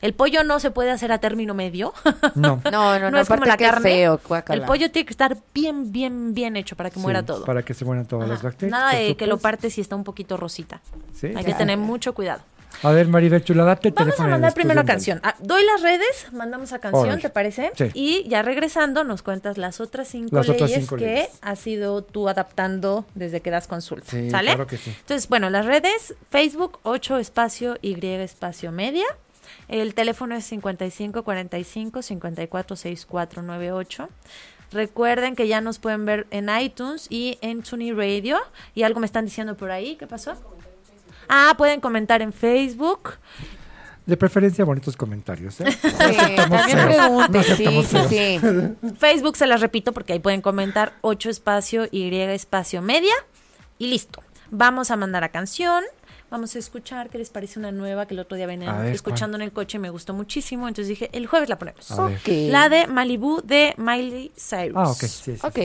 El pollo no se puede hacer a término medio. No. No, no, no, No es como la carne. feo. El pollo tiene que estar bien, bien, bien hecho para que muera todo. Para que se mueran todas las Ajá. bacterias. Nada de que lo partes y está un poquito rosita. Sí, Hay que sí. tener mucho cuidado. A ver, Maribel Chula, date Vamos a mandar primero canción. Ah, doy las redes, mandamos a canción. ¿te parece? Sí. Y ya regresando nos cuentas las otras cinco Las otras leyes cinco que leyes. has sido tú adaptando desde que das consulta. Sí, ¿Sale? claro que sí. Entonces, bueno, las redes, Facebook 8 espacio Y espacio media. El teléfono es 55 45 54 64 98. Recuerden que ya nos pueden ver en iTunes y en Tuning Radio. Y algo me están diciendo por ahí. ¿Qué pasó? Ah, pueden comentar en Facebook. De preferencia, bonitos comentarios. ¿eh? Sí, también No sí, sí. Facebook se las repito porque ahí pueden comentar 8 espacio Y espacio media. Y listo. Vamos a mandar a canción. Vamos a escuchar qué les parece una nueva que el otro día venía ver, escuchando en el coche y me gustó muchísimo. Entonces dije, el jueves la ponemos. A ver. Ok. La de Malibu de Miley Cyrus. Ah, ok. Sí, sí. Ok.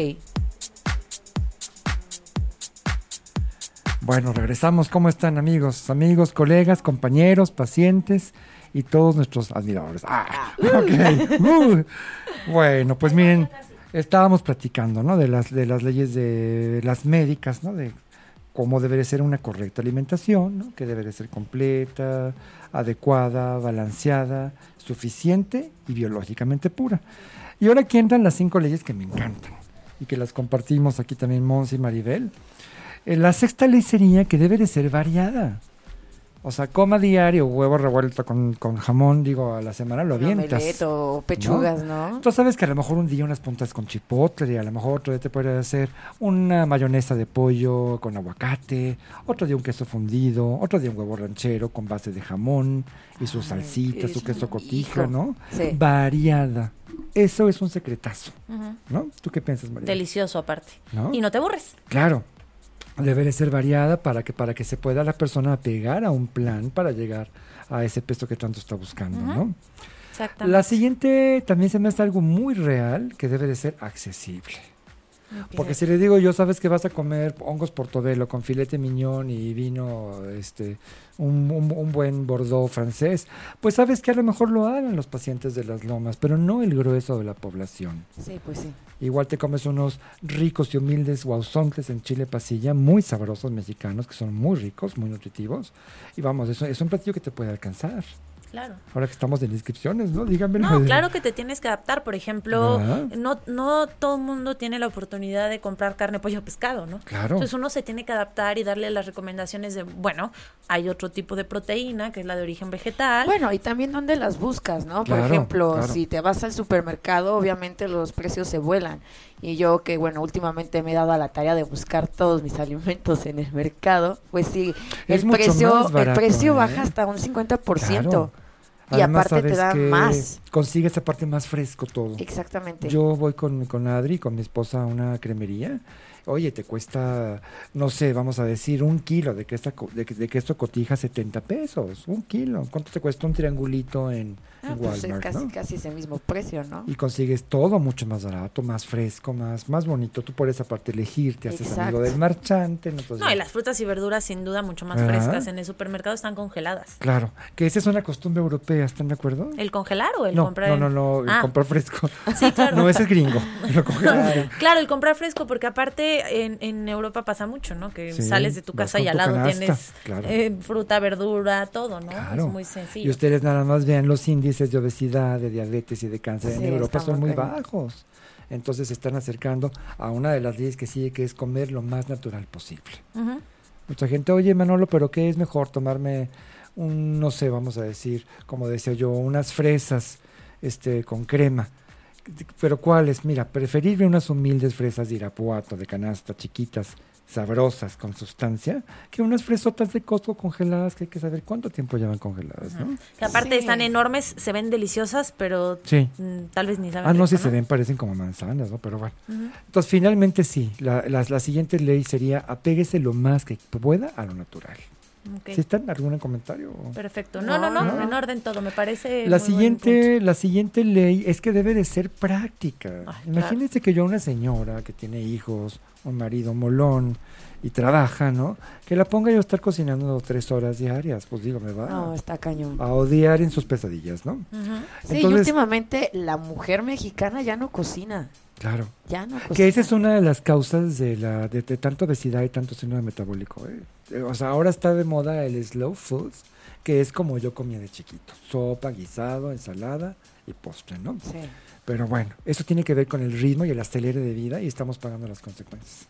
Bueno, regresamos. ¿Cómo están, amigos? Amigos, colegas, compañeros, pacientes y todos nuestros admiradores. Ah, ok. Uh. Bueno, pues miren, estábamos platicando, ¿no? De las, de las leyes de las médicas, ¿no? De cómo debe de ser una correcta alimentación, ¿no? Que debe de ser completa, adecuada, balanceada, suficiente y biológicamente pura. Y ahora aquí entran las cinco leyes que me encantan y que las compartimos aquí también Mons y Maribel. Eh, La sexta ley sería que debe de ser variada. O sea, coma diario huevo revuelto con, con jamón, digo, a la semana lo avientas. o pechugas, ¿no? Tú sabes que a lo mejor un día unas puntas con chipotle, y a lo mejor otro día te puede hacer una mayonesa de pollo con aguacate, otro día un queso fundido, otro día un huevo ranchero con base de jamón y sus Ay, salsitas, su queso cotija. ¿no? Sí. Variada. Eso es un secretazo. ¿no? ¿Tú qué piensas, María? Delicioso aparte. ¿No? Y no te aburres. Claro, debe de ser variada para que, para que se pueda la persona apegar a un plan para llegar a ese peso que tanto está buscando, ¿no? Exactamente. La siguiente también se me hace algo muy real que debe de ser accesible. Porque si le digo yo, sabes que vas a comer hongos portobelo con filete miñón y vino, este, un, un- un buen bordeaux francés, pues sabes que a lo mejor lo hagan los pacientes de las lomas, pero no el grueso de la población. Sí, pues sí. Igual te comes unos ricos y humildes guauzontles en chile pasilla, muy sabrosos mexicanos, que son muy ricos, muy nutritivos. Y vamos, eso es un platillo que te puede alcanzar. Claro. Ahora que estamos en inscripciones, ¿no? Díganme. No, claro que te tienes que adaptar. Por ejemplo, Ah. no, no todo el mundo tiene la oportunidad de comprar carne, pollo o pescado, ¿no? Claro. Entonces uno se tiene que adaptar y darle las recomendaciones de, bueno, hay otro tipo de proteína que es la de origen vegetal. Bueno, y también dónde las buscas, ¿no? Por ejemplo, claro. si te vas al supermercado, obviamente los precios se vuelan. Y yo que, bueno, últimamente me he dado a la tarea de buscar todos mis alimentos en el mercado, pues sí, Es el precio, barato, el precio ¿eh? baja hasta un 50%. Claro. Y Además, aparte te que más. Consigues aparte más fresco todo. Exactamente. Yo voy con, con Adri, con mi esposa, a una cremería. Oye, te cuesta, no sé, vamos a decir, un kilo de co- de, de queso cotija 70 pesos. Un kilo. ¿Cuánto te cuesta un triangulito en, Ah, en pues es Walmart? casi, no? casi ese mismo precio, ¿no? Y consigues todo mucho más barato, más fresco, más, más bonito. Tú por esa parte elegir, te haces amigo del marchante. ¿no? Y las frutas y verduras sin duda mucho más Ah. frescas en el supermercado están congeladas. Claro, que esa es una costumbre europea, ¿están de acuerdo? ¿El congelar o el no, comprar? no, no, no, el Ah, comprar fresco. Sí, claro. No, ese es gringo. Lo congelar. Claro, el comprar fresco, porque aparte en, en Europa pasa mucho, ¿no? Que Sí, sales de tu casa y al lado canasta, tienes claro. eh, fruta, verdura, todo, ¿no? Claro. Es muy Y sencillo. ustedes nada más vean los índices de obesidad, de diabetes y de cáncer en Europa son muy bajos. Entonces se están acercando a una de las leyes que sigue, que es comer lo más natural posible. Mucha gente, oye Manolo, pero ¿qué es mejor? Tomarme un, no sé, vamos a decir, como decía yo, unas fresas este, con crema. Pero ¿cuáles? Mira, preferible unas humildes fresas de Irapuato, de canasta, chiquitas, sabrosas, con sustancia, que unas fresotas de Costco congeladas, que hay que saber cuánto tiempo llevan congeladas, ¿no? Que aparte Sí. están enormes, se ven deliciosas, pero Sí. mm, tal vez ni saben Ah, no, rico, si se ven, parecen como manzanas, ¿no? Pero bueno. Entonces, finalmente sí, la, la, la siguiente ley sería apéguese lo más que pueda a lo natural. Ok. ¿Sí está en algún comentario? Perfecto. No, no, no, en orden todo, me parece. La muy buen siguiente, la siguiente ley es que debe de ser práctica. Ay, Imagínense que yo una señora que tiene hijos, un marido molón y trabaja, ¿no? Que la ponga yo a estar cocinando tres horas diarias, pues digo, me va No, está cañón. a odiar en sus pesadillas, ¿no? Sí, y últimamente la mujer mexicana ya no cocina. Claro. Ya no cocina. Que esa es una de las causas de, la, de, de tanta obesidad y tanto síndrome metabólico. ¿eh? Eh, O sea, ahora está de moda el slow food, que es como yo comía de chiquito. Sopa, guisado, ensalada y postre, ¿no? Sí. Pero bueno, eso tiene que ver con el ritmo y el acelere de vida y estamos pagando las consecuencias.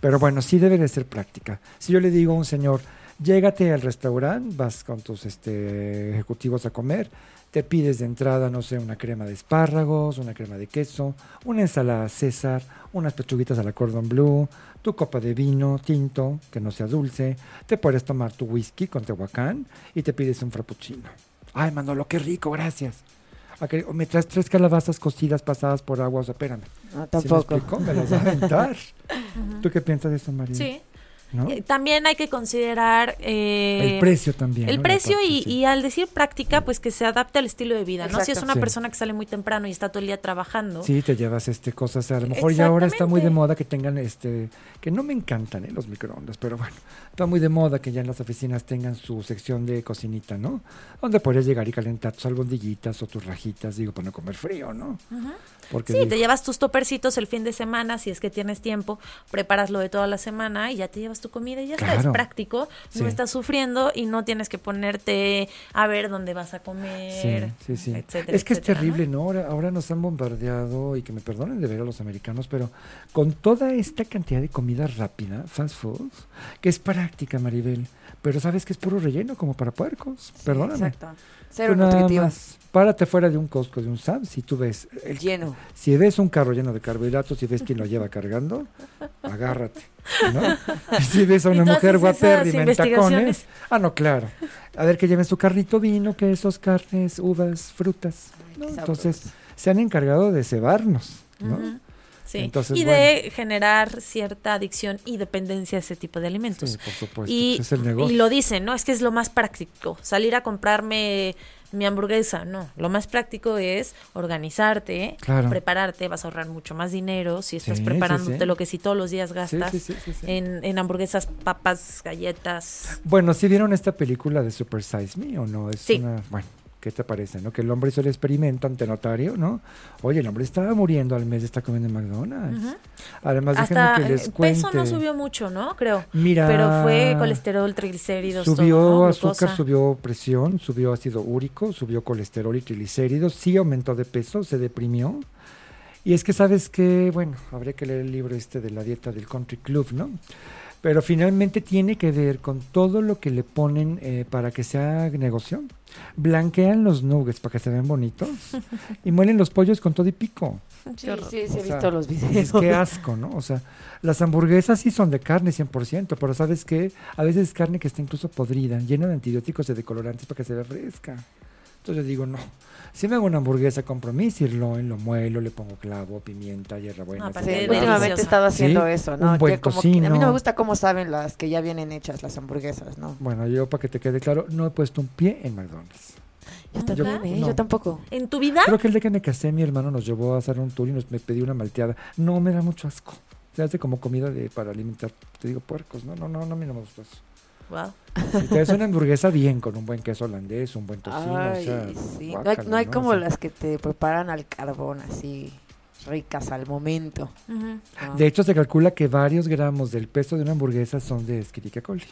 Pero bueno, sí debe de ser práctica. Si yo le digo a un señor, llégate al restaurante, vas con tus este, ejecutivos a comer, te pides de entrada, no sé, una crema de espárragos, una crema de queso, una ensalada César, unas pechuguitas a la cordon bleu, tu copa de vino tinto, que no sea dulce, te puedes tomar tu whisky con tehuacán y te pides un frappuccino. Ay, Manolo, qué rico, gracias. ¿A qué- o me traes tres calabazas cocidas pasadas por agua, o sea, espérame. No, ¿Sí me tampoco. explico? Me las va a aventar. ¿Tú qué piensas de eso, María? Sí. ¿No? Eh, También hay que considerar eh, el precio también. El precio parte, y, sí. y al decir práctica, pues que se adapte al estilo de vida, ¿no? Si es una Sí. persona que sale muy temprano y está todo el día trabajando, Sí, te llevas este cosas. A lo mejor ya ahora está muy de moda que tengan este, que no me encantan ¿eh? los microondas, pero bueno, está muy de moda que ya en las oficinas tengan su sección de cocinita, ¿no? Donde podrías llegar y calentar tus albondiguitas o tus rajitas, digo, para no comer frío, ¿no? Porque Sí, digo, te llevas tus topercitos el fin de semana, si es que tienes tiempo, preparas lo de toda la semana y ya te llevas tu comida y ya está, es práctico, Sí. no estás sufriendo y no tienes que ponerte a ver dónde vas a Sí, comer, sí, sí. etcétera, es que es terrible, ¿no? Ahora, ahora nos han bombardeado, y que me perdonen de ver a los americanos, pero con toda esta cantidad de comida rápida, fast food, que es práctica, Maribel, pero sabes que es puro relleno, como para puercos. Perdóname. Exacto. Cero nutritivas. Párate fuera de un Costco, de un Sam's, y tú ves, el- Lleno. Si ves un carro lleno de carbohidratos y ves quién lo lleva cargando, agárrate, si ves a una mujer guapérrima en tacones, ah, no, claro. A ver que lleven su carrito, vino, quesos, carnes, uvas, frutas. Ay, ¿no? qué Entonces, se han encargado de cebarnos, ¿no? Sí. Entonces, y de generar cierta adicción y dependencia a ese tipo de alimentos. Sí, por supuesto. y, pues es el negocio. y lo dicen, ¿no? Es que es lo más práctico. Salir a comprarme mi hamburguesa, no. Lo más práctico es organizarte, Claro. prepararte, vas a ahorrar mucho más dinero si estás Sí, preparándote sí. lo que si todos los días gastas. En, en hamburguesas, papas, galletas. Bueno, ¿sí vieron esta película de Super Size Me o no? Es Sí. una, bueno, ¿qué te parece, no? Que el hombre hizo el experimento ante notario, ¿no? Oye, el hombre estaba muriendo al mes de estar comiendo en McDonald's. Además, Hasta déjenme que les cuente. peso no subió mucho, ¿no? Creo. Mira, Pero fue colesterol, triglicéridos, Subió todo, ¿no? azúcar, subió presión, subió ácido úrico, subió colesterol y triglicéridos, sí aumentó de peso, se deprimió. Y es que sabes que, bueno, habría que leer el libro este de la dieta del Country Club, ¿no? Pero finalmente tiene que ver con todo lo que le ponen eh, para que sea negocio. Blanquean los nuggets para que se vean bonitos y muelen los pollos con todo y pico. Sí, sí, sí, he sea, visto los videos. qué asco, ¿no? O sea, las hamburguesas sí son de carne 100%, pero ¿sabes qué? A veces es carne que está incluso podrida, llena de antibióticos y de colorantes para que se vea fresca. Entonces yo digo, no. Si me hago una hamburguesa, compro mi sirloin, lo muelo, le pongo clavo, pimienta, hierbabuena. No, Sí, últimamente he estado haciendo Sí, eso, ¿no? un buen como que a mí no me gusta cómo saben las que ya vienen hechas las hamburguesas, ¿no? Bueno, yo para que te quede claro, no he puesto un pie en McDonald's. ¿eh? No. Yo tampoco. ¿En tu vida? Creo que el día que me casé, mi hermano nos llevó a hacer un tour y nos, me pedí una malteada. No, me da mucho asco. Se hace como comida de, para alimentar, te digo, puercos. No, no, no, no, a mí no me gusta eso. Wow. Si te haces una hamburguesa bien, con un buen queso holandés, un buen tocino, Ay, o sea, sí. No hay, guácala, no hay ¿no? como las que te preparan al carbón, así, ricas al momento. De hecho, se calcula que varios gramos del peso de una hamburguesa son de Escherichia coli.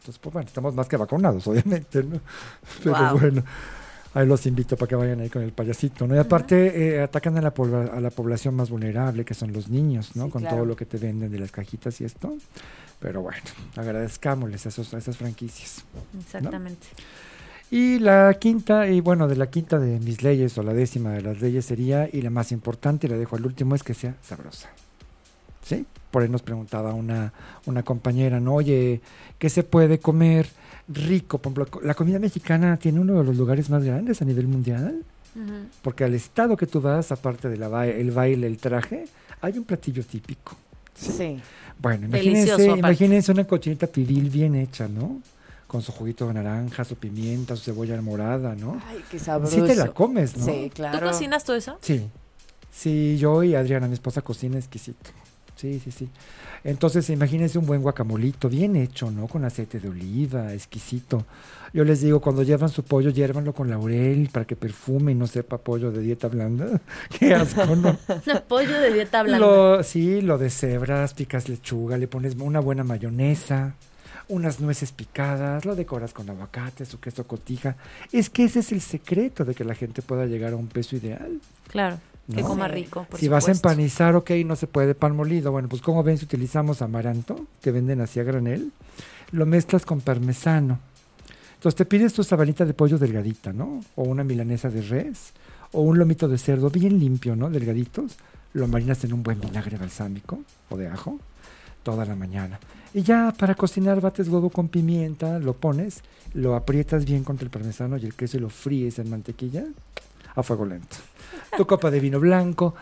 Entonces, pues bueno, estamos más que vacunados, obviamente, ¿no? Pero Wow. bueno, ahí los invito para que vayan ahí con el payasito, ¿no? Y aparte, eh, atacan a la, pobla- a la población más vulnerable, que son los niños, ¿no? Sí, con claro. todo lo que te venden de las cajitas y esto. Pero bueno, agradezcámosles a, esos, a esas franquicias. Exactamente. Y la quinta, y bueno, de la quinta de mis leyes, o la décima de las leyes sería, y la más importante, y la dejo al último, es que sea sabrosa. ¿Sí? Por ahí nos preguntaba una, una compañera, ¿no? Oye, ¿qué se puede comer rico? Por ejemplo, la comida mexicana tiene uno de los lugares más grandes a nivel mundial, porque al estado que tú vas, aparte del el baile, el traje, hay un platillo típico. Sí. Bueno, imagínense, imagínense una cochinita pibil bien hecha, ¿no? con su juguito de naranja, su pimienta, su cebolla morada, ¿no? Ay, qué sabroso. Sí te la comes, ¿no? Sí, ¿Tú claro. cocinas todo eso? Sí. Sí, yo y Adriana, mi esposa, cocina exquisito. Sí, sí, sí. Entonces, imagínense un buen guacamolito, bien hecho, ¿no? Con aceite de oliva, exquisito. Yo les digo, cuando llevan su pollo, hiérvanlo con laurel para que perfume y no sepa pollo de dieta blanda. Qué asco, ¿no? Pollo de dieta blanca. Lo, sí, lo de cebras, picas lechuga, le pones una buena mayonesa, unas nueces picadas, lo decoras con aguacate, su queso cotija. Es que ese es el secreto de que la gente pueda llegar a un peso ideal. Claro, que ¿no? coma Sí. rico, por si vas a supuesto. empanizar, ok, no se puede pan molido. Bueno, pues como ven, si utilizamos amaranto, que venden así a granel, lo mezclas con parmesano. Entonces te pides tu sabanita de pollo delgadita, ¿no? O una milanesa de res, o un lomito de cerdo bien limpio, ¿no? Delgaditos. Lo marinas en un buen vinagre balsámico o de ajo toda la mañana. Y ya para cocinar bates huevo con pimienta, lo pones, lo aprietas bien contra el parmesano y el queso y lo fríes en mantequilla a fuego lento. Tu copa de vino blanco,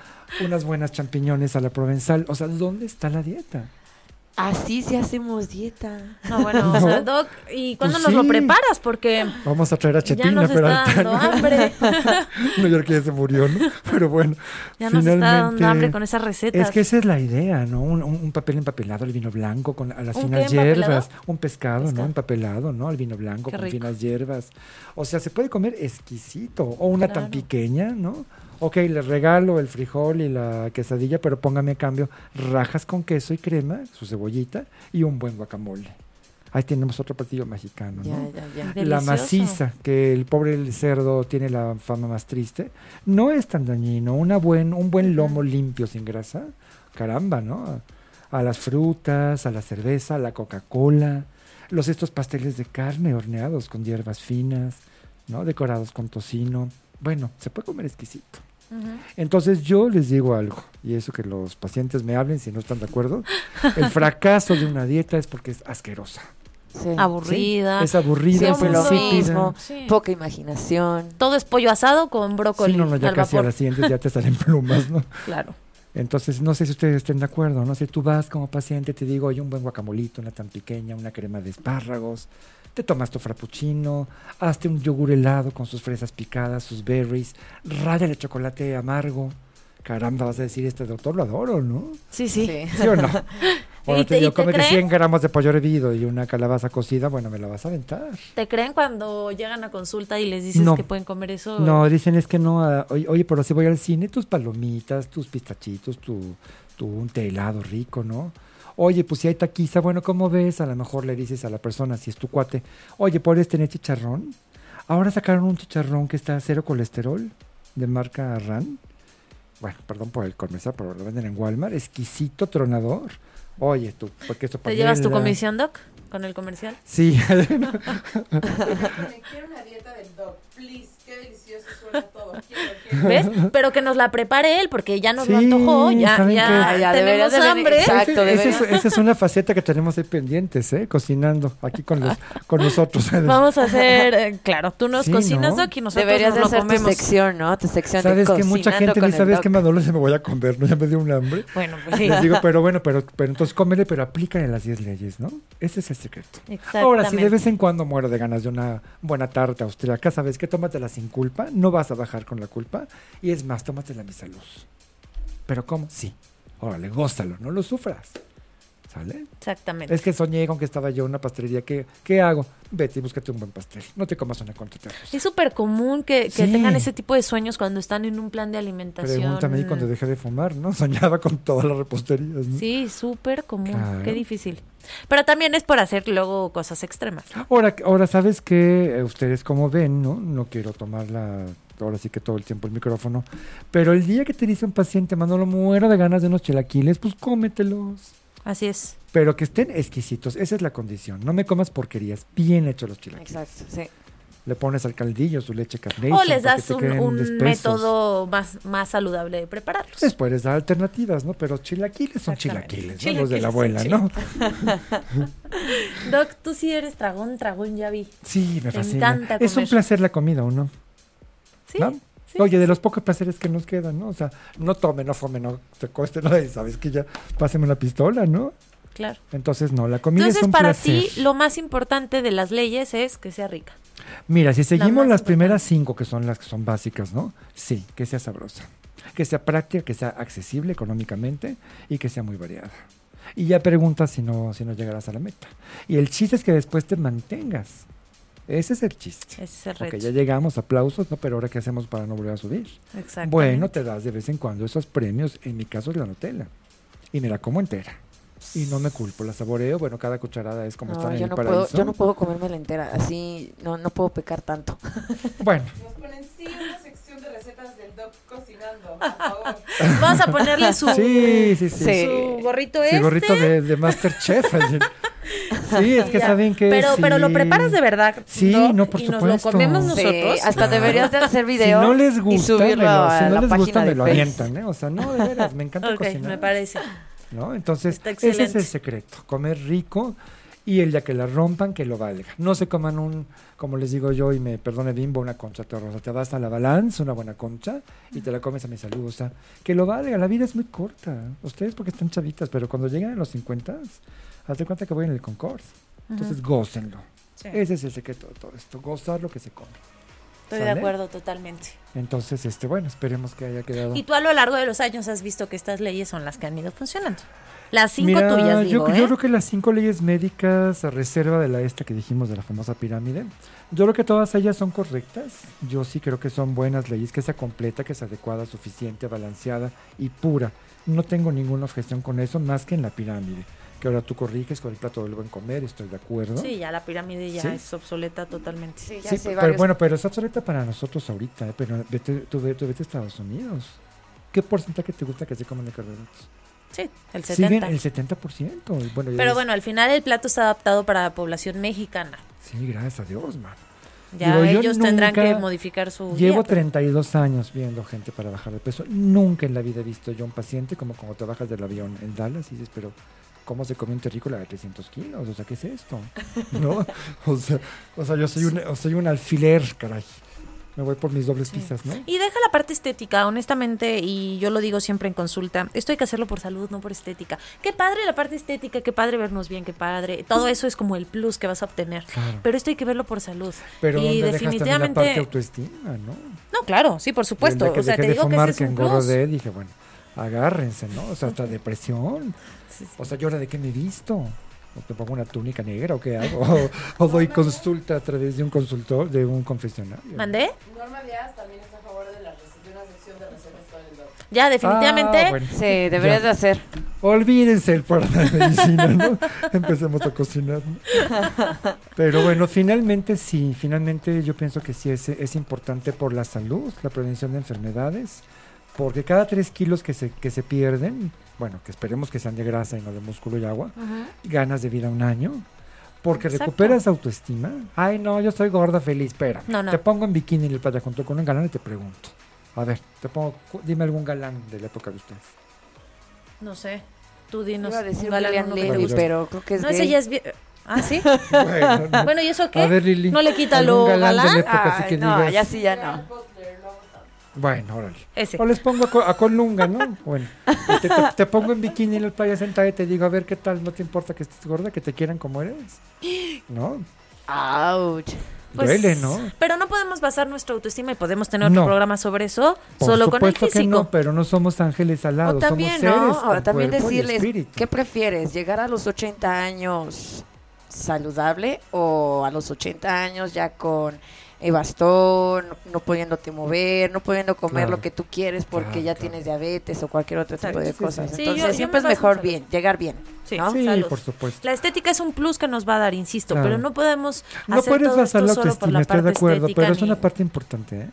unas buenas champiñones a la provenzal. O sea, ¿dónde está la dieta? Así sí hacemos dieta. No, bueno, o sea, No. Doc, ¿y cuándo Pues nos lo preparas? Porque Vamos a traer a ya Chetina, nos pero está ahorita dando hambre. No, yo creo que ya se murió, ¿no? Pero bueno, Ya nos está dando hambre con esas recetas. Es que esa es la idea, ¿no? Un, un- un papel empapelado al vino blanco con a las ¿Un finas hierbas, un pescado, Pescado. ¿no? Empapelado, ¿no? Al vino blanco Qué con rico. finas hierbas. O sea, se puede comer exquisito o una tan pequeña, ¿no? Ok, le regalo el frijol y la quesadilla, pero póngame a cambio rajas con queso y crema, su cebollita y un buen guacamole. Ahí tenemos otro platillo mexicano, Ya, ¿no? ya, ya. La maciza, que el pobre cerdo tiene la fama más triste, no es tan dañino. Una buen, un buen lomo limpio sin grasa, caramba, ¿no? A las frutas, a la cerveza, a la Coca-Cola, los estos pasteles de carne horneados con hierbas finas, ¿no? Decorados con tocino. Bueno, se puede comer exquisito. Entonces yo les digo algo, y eso que los pacientes me hablen si no están de acuerdo, el fracaso de una dieta es porque es asquerosa. Sí. Aburrida. ¿sí? Es aburrida, Siempre lo mismo. Sí. Poca imaginación. Todo es pollo asado con brócoli Sí, no, no, ya al casi a vapor. las siguientes ya te salen plumas, ¿no? Claro. Entonces, no sé si ustedes estén de acuerdo, no sé, tú vas como paciente, te digo, oye, un buen guacamolito, una tan pequeña, una crema de espárragos, te tomas tu frappuccino, hazte un yogur helado con sus fresas picadas, sus berries, ráyale chocolate amargo. Caramba, vas a decir, este doctor lo adoro, ¿no? Sí, sí. ¿Sí o no? ¿Y te te- digo, te cómete creen? 100 gramos de pollo hervido y una calabaza cocida, bueno, me la vas a aventar. ¿Te creen cuando llegan a consulta y les dices No. que pueden comer eso? No, dicen es que no, ah, oye, oye, pero si voy al cine, tus palomitas, tus pistachitos, tu, tu un té helado rico, ¿no? Oye, pues si hay taquiza, bueno, ¿cómo ves? A lo mejor le dices a la persona, si es tu cuate, oye, ¿puedes tener chicharrón? Ahora sacaron un chicharrón que está a cero colesterol, de marca RAN. Bueno, perdón por el comercial, pero lo venden en Walmart, exquisito, tronador. Oye, tú, porque esto ¿Te llevas tu comisión, Doc? Con el comercial. Sí, Quiero una dieta del dog, please. Qué delicioso suena todo. Quiero, quiero. ¿Ves? Pero que nos la prepare él, porque ya nos lo antojó, ya, ¿saben ya, ya, tenemos de hambre. exacto. Ese- ese debería- es- esa es una faceta que tenemos ahí pendientes, ¿eh? Cocinando aquí con, los, con nosotros. Vamos a hacer, eh, claro, tú nos Sí, cocinas, ¿no? Doc, y nosotros Deberías nos de lo hacer tu sección, ¿no? Tu sección de Sabes que mucha gente dice, ¿sabes qué, Manolo? Se me voy a comer, ¿no? Ya me dio un hambre. Bueno, pues sí. Les digo, pero bueno, pero, pero entonces cómele, pero aplícale las 10 leyes, ¿no? Ese es el secreto. Ahora, si de vez en cuando muero de ganas de una buena tarta austriaca, ¿sabes qué? Tómatela sin culpa, no vas a bajar con la culpa, y es más, tómatela mi salud. ¿Pero cómo? Sí. Órale, gózalo, no lo sufras. ¿Sale? Exactamente. Es que soñé con que estaba yo en una pastelería. ¿Qué, qué hago? Vete y búscate un buen pastel. No te comas una concha Es súper común que, que Sí. tengan ese tipo de sueños cuando están en un plan de alimentación. Pregúntame ahí cuando dejé de fumar, ¿no? Soñaba con todas las reposterías, ¿no? Sí, súper común. Claro. Qué difícil. Pero también es por hacer luego cosas extremas. Ahora, ahora sabes que ustedes como ven, ¿no? No quiero tomar la, ahora sí que todo el tiempo el micrófono, pero el día que te dice un paciente, Manolo, muero de ganas de unos chilaquiles, pues cómetelos. Así es. Pero que estén exquisitos, esa es la condición. No me comas porquerías, bien hechos los chilaquiles. Exacto, sí. Le pones al caldillo su leche carnation. O les das un, método más, más saludable de prepararlos. Después les da alternativas, ¿no? Pero chilaquiles son chilaquiles, ¿no? Los de la Chilaquiles abuela, ¿no? Doc, tú sí eres dragón, dragón, ya vi. Sí, me Te fascina. encanta Es un placer la comida, ¿o no? Sí. ¿No? Sí, Oye, de los pocos placeres que nos quedan, ¿no? O sea, no tome, no fome, no se cueste, no, y sabes que ya, páseme una pistola, ¿no? claro. Entonces, no, la comida es Entonces, un para placer. ti, lo más importante de las leyes es que sea rica. Mira, si seguimos las primeras cinco, que son las que son básicas, ¿no? Sí, que sea sabrosa, que sea práctica, que sea accesible económicamente y que sea muy variada. Y ya preguntas si no, si no llegarás a la meta. Y el chiste es que después te mantengas. Ese es el chiste. Ese es el reto. ya llegamos, aplausos, ¿no? Pero ahora, ¿qué hacemos para no volver a subir? Exactamente. Bueno, te das de vez en cuando esos premios. En mi caso es la Nutella. Y me la como entera. Y no me culpo, la saboreo. Bueno, cada cucharada es como No, estar en yo el no paraíso. puedo, yo no puedo comérmela entera, así no, no puedo pecar tanto. Bueno, Doc cocinando, por favor. Vamos a ponerle su, sí, sí, sí. Su gorrito Sí, este. gorrito de, de Masterchef. Sí, es que Ya. saben que Pero, sí. pero lo preparas de verdad. Sí, Doc, no, por y nos supuesto. lo comemos Sí, nosotros. hasta deberías de hacer Si video no les y gusta, me subirlo lo, a si no la les página gusta, me de lo avientan, ¿eh? O sea, no, de veras, me encanta Ok, cocinar. me parece. ¿no? Entonces, ese es el secreto, comer rico y el día que la rompan, que lo valga. No se coman un, como les digo yo, y me perdone Bimbo, una concha terrosa. Te vas a la balance, una buena concha, y te la comes a mi salud. O sea, que lo valga, la vida es muy corta. Ustedes porque están chavitas, pero cuando lleguen a los 50, hazte cuenta que voy en el Concord. Entonces, gócenlo. Sí. Ese es el secreto de todo esto, gozar lo que se come. Estoy de acuerdo totalmente. Entonces, este, bueno, esperemos que haya quedado. Y tú a lo largo de los años has visto que estas leyes son las que han ido funcionando. Las cinco Mira, tuyas, yo, digo, yo ¿eh? creo que las cinco leyes médicas, a reserva de la esta que dijimos de la famosa pirámide, yo creo que todas ellas son correctas. Yo sí creo que son buenas leyes, que sea completa, que sea adecuada, suficiente, balanceada y pura. No tengo ninguna objeción con eso, más que en la pirámide. Que ahora tú corriges con el plato del buen comer, estoy de acuerdo. Sí, ya la pirámide ya Sí. es obsoleta totalmente. Sí, ya Sí, sé pero, varios- bueno, pero es obsoleta para nosotros ahorita, ¿eh? pero vete, tú, ve- tú vete a Estados Unidos. ¿Qué porcentaje te gusta que se coman de carbohidratos? Sí, el Siguen 70. el 70%. y Bueno, Pero es- bueno, al final el plato está adaptado para la población mexicana. Sí, gracias a Dios, man. Ya Digo, ellos tendrán que modificar su Llevo dieta. 32 años viendo gente para bajar de peso. Nunca en la vida he visto yo un paciente como cuando te bajas del avión en Dallas y dices, pero ¿cómo se come un terrícola de 300 kilos? O sea, ¿qué es esto? ¿No? O sea, o sea yo soy un, soy un alfiler, caray. Me voy por mis dobles pizzas, ¿no? Y deja la parte estética, honestamente, y yo lo digo siempre en consulta, esto hay que hacerlo por salud, no por estética. Qué padre la parte estética, qué padre vernos bien, qué padre. Todo eso es como el plus que vas a obtener. Claro. Pero esto hay que verlo por salud. Pero y ¿dónde dejas también la parte definitivamente... autoestima, no? No, claro, sí, por supuesto. Que O sea, dejé te de digo que fumar, ese es un que plus. engordé, dije, bueno, agárrense, ¿no? O sea, hasta depresión. Sí, sí. O sea, ¿yo ahora de qué me he visto? ¿O te pongo una túnica negra o qué hago? O, o doy consulta a través de un consultor, de un confesionario. ¿Mandé? Norma Díaz también está a favor de, la de una sección de recetas para el Doc. Ya, definitivamente. Ah, bueno. Sí, deberías Ya. de hacer. Olvídense el programa de medicina, ¿no? Empecemos a cocinar. ¿no? Pero bueno, finalmente sí, finalmente yo pienso que sí es, es importante por la salud, la prevención de enfermedades, porque cada tres kilos que se, que se pierden, bueno, que esperemos que sean de grasa y no de músculo y agua, ganas de vida un año. Porque Exacto. recuperas autoestima. Ay, no, yo estoy gorda, feliz. Espera. No, no. Te pongo en bikini en el playa junto con un galán y te pregunto. A ver, te pongo, dime algún galán de la época de ustedes. No sé. Tú dinos. Iba a decir un galán, que pero creo que es No, ese ya es bien. Ah, sí. Bueno, no. Bueno, ¿y eso qué? A ver, Lili. ¿No le quita ¿algún lo galán de la galán? época así Ay, que no, digas? ya sí, ya no. Bueno, órale. Ese. O les pongo a, Co- a Colunga, ¿no? Bueno, te, te- te pongo en bikini en la playa sentada y te digo, a ver qué tal, no te importa que estés gorda, que te quieran como eres. ¿No? Ouch. Pues, Duele, ¿no? Pero no podemos basar nuestra autoestima y podemos tener otro No. programa sobre eso Por solo con el supuesto que físico. no, pero no somos ángeles alados, O también, somos seres ¿no? Ahora con también decirles. ¿qué prefieres? ¿Llegar a los 80 años saludable o a los 80 años ya con el bastón, no pudiéndote mover, no pudiendo comer Claro. lo que tú quieres porque Claro, ya claro. tienes diabetes o cualquier otro tipo Exacto. de Sí, cosas? sí. Sí, yo- Entonces yo siempre es me en mejor bien, llegar bien. Sí, ¿no? Sí, por supuesto. La estética es un plus que nos va a dar, insisto, Claro. pero no podemos No hacer puedes todo basar la autoestima, estoy de acuerdo, estética pero es una ni- parte importante, ¿eh?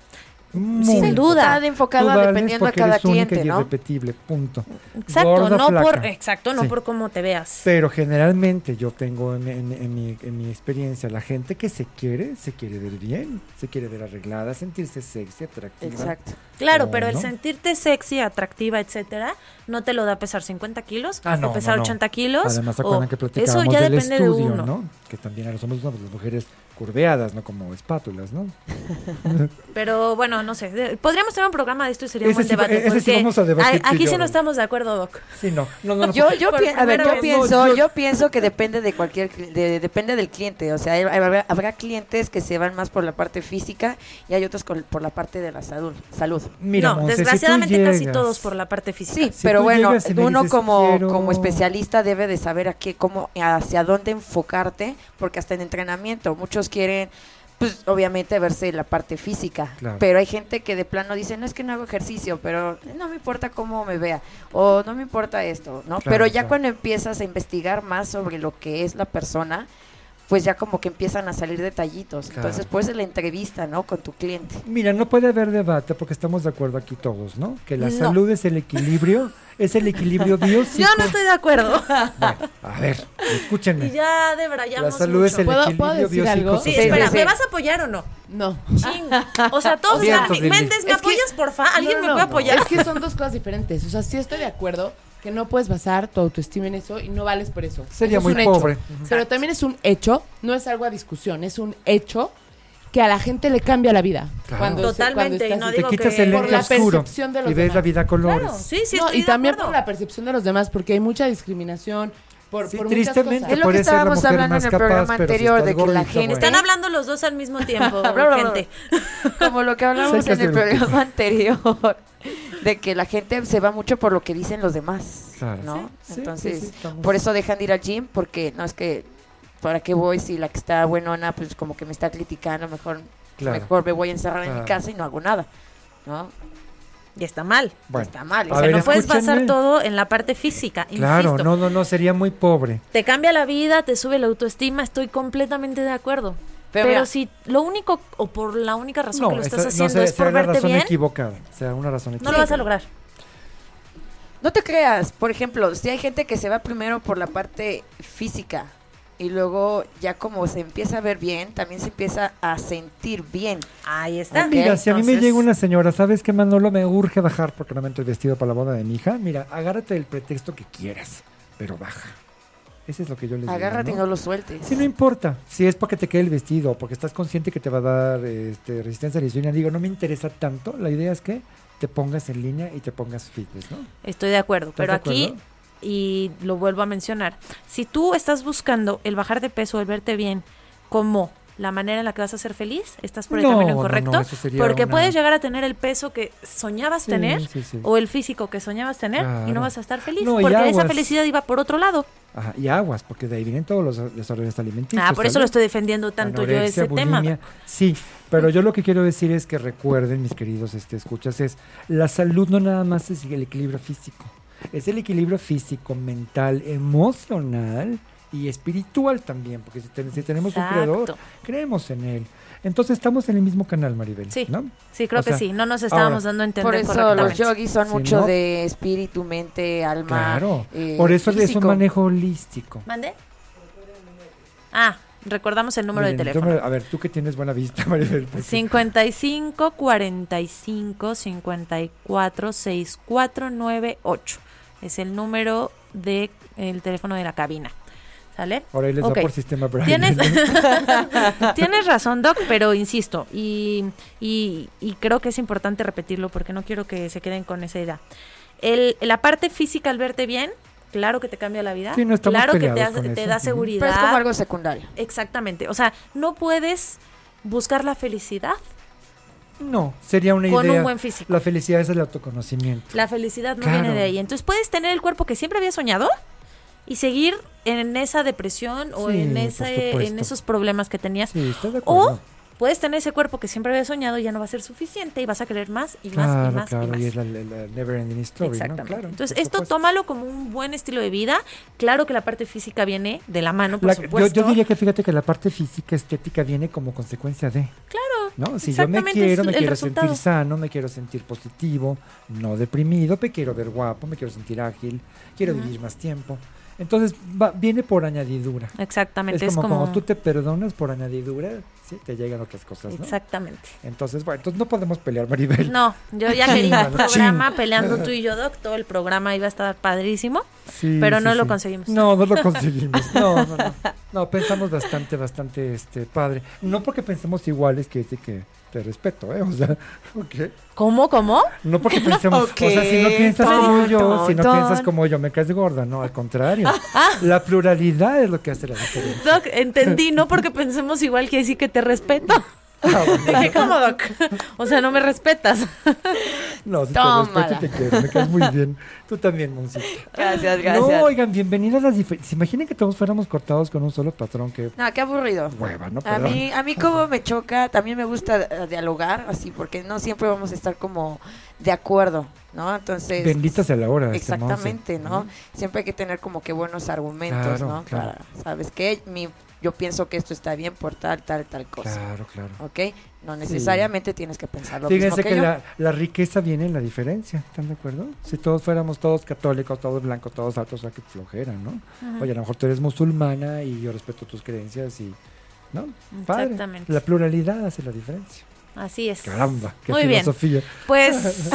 Sin duda. Está enfocada dependiendo a cada eres única cliente, y ¿no? irrepetible, punto. Exacto, Gorda, no por exacto, no Sí. por cómo te veas. Pero generalmente yo tengo en, en- en mi, en mi experiencia, la gente que se quiere, se quiere ver bien, se quiere ver arreglada, sentirse sexy, atractiva. Exacto. Claro, ¿O pero el sentirte sexy, atractiva, etcétera, no te lo da pesar 50 kilos Ah, no, o pesar no, no. 80 kilos. Además, ¿se o- acuerdan que eso ya del depende de estudio, uno. ¿no? Que también somos una de las mujeres curveadas, no como espátulas, ¿no? Pero bueno, no sé. de- Podríamos tener un programa de esto y sería un Ese buen sí- debate. ese sí vamos a debatir a- aquí sí no estamos de acuerdo, Doc. Sí, no, no, no, no. Yo, yo, a ver, yo vez. pienso, No, yo- yo pienso que depende de cualquier, cli- de- depende del cliente. O sea, hay- habrá, habrá clientes que se van más por la parte física y hay otros con- por la parte de la salud. salud. Mira, no, Monse, si tú desgraciadamente casi todos por la parte física. Sí, Si pero bueno, uno dices, como, "Quiero-" como especialista debe de saber a qué, cómo, hacia dónde enfocarte, porque hasta en entrenamiento muchos quieren, pues obviamente verse la parte física, Claro. pero hay gente que de plano dice, no es que no hago ejercicio, pero no me importa cómo me vea, o no me importa esto, ¿no? Claro, pero ya claro. cuando empiezas a investigar más sobre lo que es la persona, pues ya como que empiezan a salir detallitos. Claro. Entonces, pues la entrevista, ¿no? Con tu cliente. Mira, no puede haber debate porque estamos de acuerdo aquí todos, ¿no? Que la No. salud es el equilibrio, es el equilibrio biopsico. Yo no estoy de acuerdo. Bueno, a ver, escúchenme. y ya La debrayamos salud mucho. es el ¿Puedo- equilibrio puedo decir biopsico. algo? Sí, espera, sí, sí. ¿me vas a apoyar o no? No. Ching. O sea, todos. Méndez, ¿me Es que- apoyas, porfa? ¿Alguien No, me puede no. apoyar? Es que son dos cosas diferentes. O sea, sí estoy de acuerdo que no puedes basar tu autoestima en eso y no vales por eso. Sería Eso es muy un hecho. pobre. Pero también es un hecho, no es algo a discusión, es un hecho que a la gente le cambia la vida. Claro. Cuando se- Totalmente, cuando y no Te digo quitas que- el lente oscuro y ves la vida a colores. Claro, sí, sí, No, y también por la percepción de los demás, porque hay mucha discriminación por, Sí, por tristemente, cosas. Es lo que estábamos hablando en el capaz, programa si anterior, de que la gente-. Están hablando los dos al mismo tiempo, gente. Como lo que hablamos en el programa anterior, de que la gente se va mucho por lo que dicen los demás, Claro. ¿no? Sí, Entonces, sí, estamos- por eso dejan de ir al gym, porque no es que, ¿para qué voy si la que está buenona, pues como que me está criticando, mejor, Claro. mejor me voy a encerrar en mi casa y no hago nada, ¿no? Y está mal. Bueno, está mal. O sea, ver, no puedes basar escúchenme. todo en la parte física, Claro, insisto. no, no, no, sería muy pobre. Te cambia la vida, te sube la autoestima, estoy completamente de acuerdo. Pero Pero, mira- si lo único, o por la única razón No, que lo estás esa- haciendo no, es sea- por verte razón bien, equivocada. Sea una razón no equivocada. lo vas a lograr. No te creas, por ejemplo, si hay gente que se va primero por la parte física y luego ya como se empieza a ver bien, también se empieza a sentir bien. Ahí está. Ok, Mira, si a mí me llega una señora, ¿sabes qué, Manolo? Me urge bajar porque no me estoy vestido para la boda de mi hija. Mira, agárrate el pretexto que quieras, pero baja. Ese es lo que yo les Agárrate y digo, no ¿no? lo sueltes. Sí, no importa. Si es porque te quede el vestido o porque estás consciente que te va a dar este, resistencia a la insulina, digo, no me interesa tanto. La idea es que te pongas en línea y te pongas fitness, ¿no? Estoy de acuerdo, ¿Estás pero de aquí, y lo vuelvo a mencionar, si tú estás buscando el bajar de peso, el verte bien, como la manera en la que vas a ser feliz, estás por el No, camino no, incorrecto, no, sería porque una- puedes llegar a tener el peso que soñabas Sí, tener sí, sí. o el físico que soñabas tener y no vas a estar feliz, No, porque esa felicidad iba por otro lado. Ajá, y aguas, porque de ahí vienen todos los desórdenes alimenticios. Ah, por eso lo estoy defendiendo tanto yo ese tema. Sí, pero yo lo que quiero decir es que recuerden, mis queridos este, escuchas, es la salud no nada más es el equilibrio físico, es el equilibrio físico, mental, emocional y espiritual también, porque si, ten- si tenemos un creador, creemos en él. Entonces estamos en el mismo canal, Maribel. Sí. ¿no? Sí, creo O que sea, sí, no nos estábamos ahora, dando a entender Por eso los yogis son Si mucho no- de espíritu, mente, alma. Claro, eh, por eso es un manejo holístico. ¿Mande? Ah, recordamos el número de teléfono. número- a ver, tú que tienes buena vista, Maribel. pues, 55 45 54 6498. Es el número de el teléfono de la cabina. ¿Sale? Ahora ahí les Ok. va por sistema Braille. Tienes, tienes razón, Doc, pero insisto, y, y, y creo que es importante repetirlo porque no quiero que se queden con esa idea. El, la parte física al verte bien, claro que te cambia la vida, Sí, no estamos claro que te, hace- con te eso. da seguridad. Pero es como algo secundario. Exactamente, o sea, no puedes buscar la felicidad No, sería una con idea. un buen físico. La felicidad es el autoconocimiento. La felicidad no Claro. viene de ahí. Entonces puedes tener el cuerpo que siempre había soñado y seguir en esa depresión o Sí, en, ese, en esos problemas que tenías. Sí, estoy de acuerdo. O puedes tener ese cuerpo que siempre había soñado y ya no va a ser suficiente y vas a querer más y más claro, y más claro, y más. y es la, never ending story, ¿no? Claro, Entonces, esto supuesto. tómalo como un buen estilo de vida. Claro que la parte física viene de la mano, por La- supuesto. yo diría que fíjate que la parte física, estética viene como consecuencia de. Claro. ¿no? Si yo me quiero, me quiero resultado. sentir sano, me quiero sentir positivo, no deprimido, me quiero ver guapo, me quiero sentir ágil, quiero vivir más tiempo. Entonces, va- viene por añadidura. Exactamente. Es como, cuando tú te perdonas por añadidura, sí, te llegan otras cosas, ¿no? Exactamente. Entonces, bueno, entonces no podemos pelear, Maribel. No, yo ya quería mano, programa peleando tú y yo, Doc. Todo el programa iba a estar padrísimo. Sí, pero sí, no lo conseguimos. No, no lo conseguimos. No, no, no. No, pensamos bastante, bastante este, padre. No porque pensemos iguales que decir que te respeto, ¿eh? O sea. ¿Cómo, cómo? No porque pensemos, o sea, si no piensas como yo, si no piensas como yo, me caes gorda, no, al contrario. La pluralidad es lo que hace la diferencia. Doc, entendí, no porque pensemos igual que decir que te respeto. Ah, bueno. Dije, ¿cómo, Doc? O sea, no me respetas. No, si te respeto y te quiero, me caes muy bien. Tú también, Moncito. Gracias, No, gracias. oigan, bienvenidas a las diferencias. ¿Se imaginen que todos fuéramos cortados con un solo patrón? Que No, qué aburrido. hueva, ¿no? A mí, a mí como me choca, también me gusta eh, dialogar así, porque no siempre vamos a estar como de acuerdo, ¿no? Entonces... Bendita sea la hora. este. Exactamente, ¿no? Siempre hay que tener como que buenos argumentos, Claro, ¿no? claro. Para, ¿sabes qué? Mi, yo pienso que esto está bien por tal, tal, tal cosa, Claro, claro. ¿ok? No necesariamente tienes que pensar lo Fíjense mismo que, que yo. la, la riqueza viene en la diferencia, ¿están de acuerdo? Si todos fuéramos todos católicos, todos blancos, todos altos, o sea, que flojera, ¿no? Oye, a lo mejor tú eres musulmana y yo respeto tus creencias y... ¿No? Padre. Exactamente. La pluralidad hace la diferencia. Así es. Caramba, qué Muy bien. filosofía. Pues,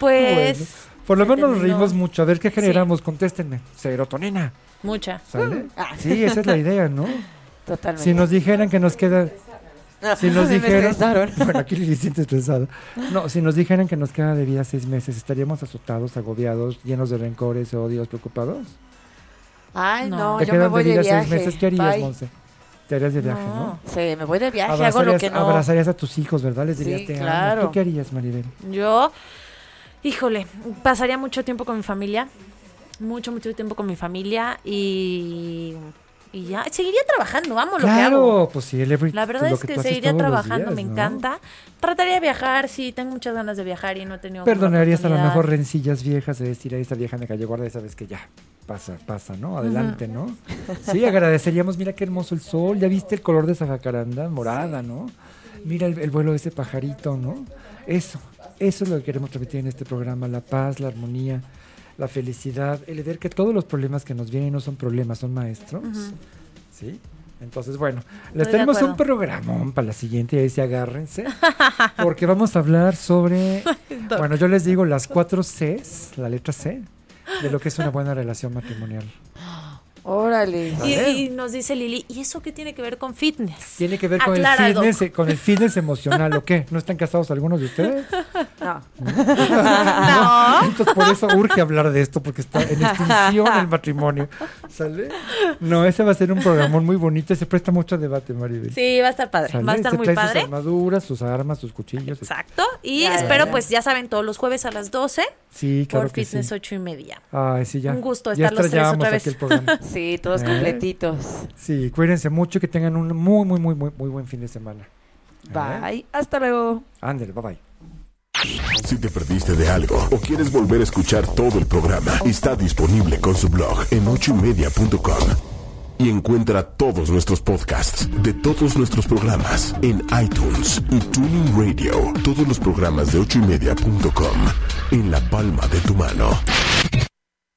pues, Bueno, por lo menos nos reímos mucho. A ver qué generamos, contéstenme. Serotonina, mucha. ¿sale? Ah. Sí, esa es la idea, ¿no? Totalmente. Si nos dijeran que nos queda... No, Si nos dijeran... Bueno, aquí Lili siente estresada. No, si nos dijeran que nos queda de vida seis meses, ¿estaríamos azotados, agobiados, llenos de rencores, odios, preocupados? Ay, No. Te yo me quedan voy de de vida viaje. seis meses, ¿qué harías. Monse? Te harías de viaje, ¿no? No. Sí, me voy de viaje, hago lo Abrazarías, que no. abrazarías a tus hijos, ¿verdad? Les dirías, Sí, te amo. claro. ¿Tú qué harías, Maribel? Yo, híjole, pasaría mucho tiempo con mi familia. Mucho, mucho tiempo con mi familia y, y ya. Seguiría trabajando, amo lo que hago. Claro, pues sí, el every- La verdad lo es que, seguiría trabajando, días, me ¿no? encanta. Trataría de viajar, sí, tengo muchas ganas de viajar y no he tenido Perdonarías a lo mejor rencillas viejas de decir, a esa vieja me cayó gorda y sabes que ya, pasa, pasa, ¿no? Adelante, ¿no? Sí, agradeceríamos, mira qué hermoso el sol, ya viste el color de esa jacaranda, morada, ¿no? Mira el, el vuelo de ese pajarito, ¿no? Eso, eso es lo que queremos transmitir en este programa, la paz, la armonía, la felicidad, el ver que todos los problemas que nos vienen no son problemas, son maestros, ¿sí? Entonces, bueno, les tenemos un programón para la siguiente, ahí sí agárrense, porque vamos a hablar sobre, bueno, yo les digo las cuatro Cs, la letra C, de lo que es una buena relación matrimonial. Órale. Y, y nos dice Lili, ¿y eso qué tiene que ver con fitness? Tiene que ver con Aclara, el fitness, con el fitness emocional, ¿o qué? ¿No están casados algunos de ustedes? No. No. Entonces por eso urge hablar de esto, porque está en extinción el matrimonio. ¿Sale? No, ese va a ser un programón muy bonito, y se presta mucho debate, Maribel. Sí, va a estar padre. ¿Sale? Va a estar Se muy trae padre. sus armaduras, sus armas, sus cuchillos. Exacto. Y Ya, espero, ya. pues ya saben, todos los jueves a las 12 Sí, claro por que Fitness sí. 8 y media. Ay, sí, ya. Un gusto ya estar los tres otra vez. aquí el programa. Sí, todos ¿Eh? completitos. Sí, cuídense mucho y que tengan un muy, muy, muy, muy, muy buen fin de semana. ¿Eh? Bye. Hasta luego. Ándale, bye bye. Si te perdiste de algo o quieres volver a escuchar todo el programa, está disponible con su blog en ochoymedia.com. Y encuentra todos nuestros podcasts de todos nuestros programas en iTunes y Tuning Radio. Todos los programas de ochoymedia.com en la palma de tu mano.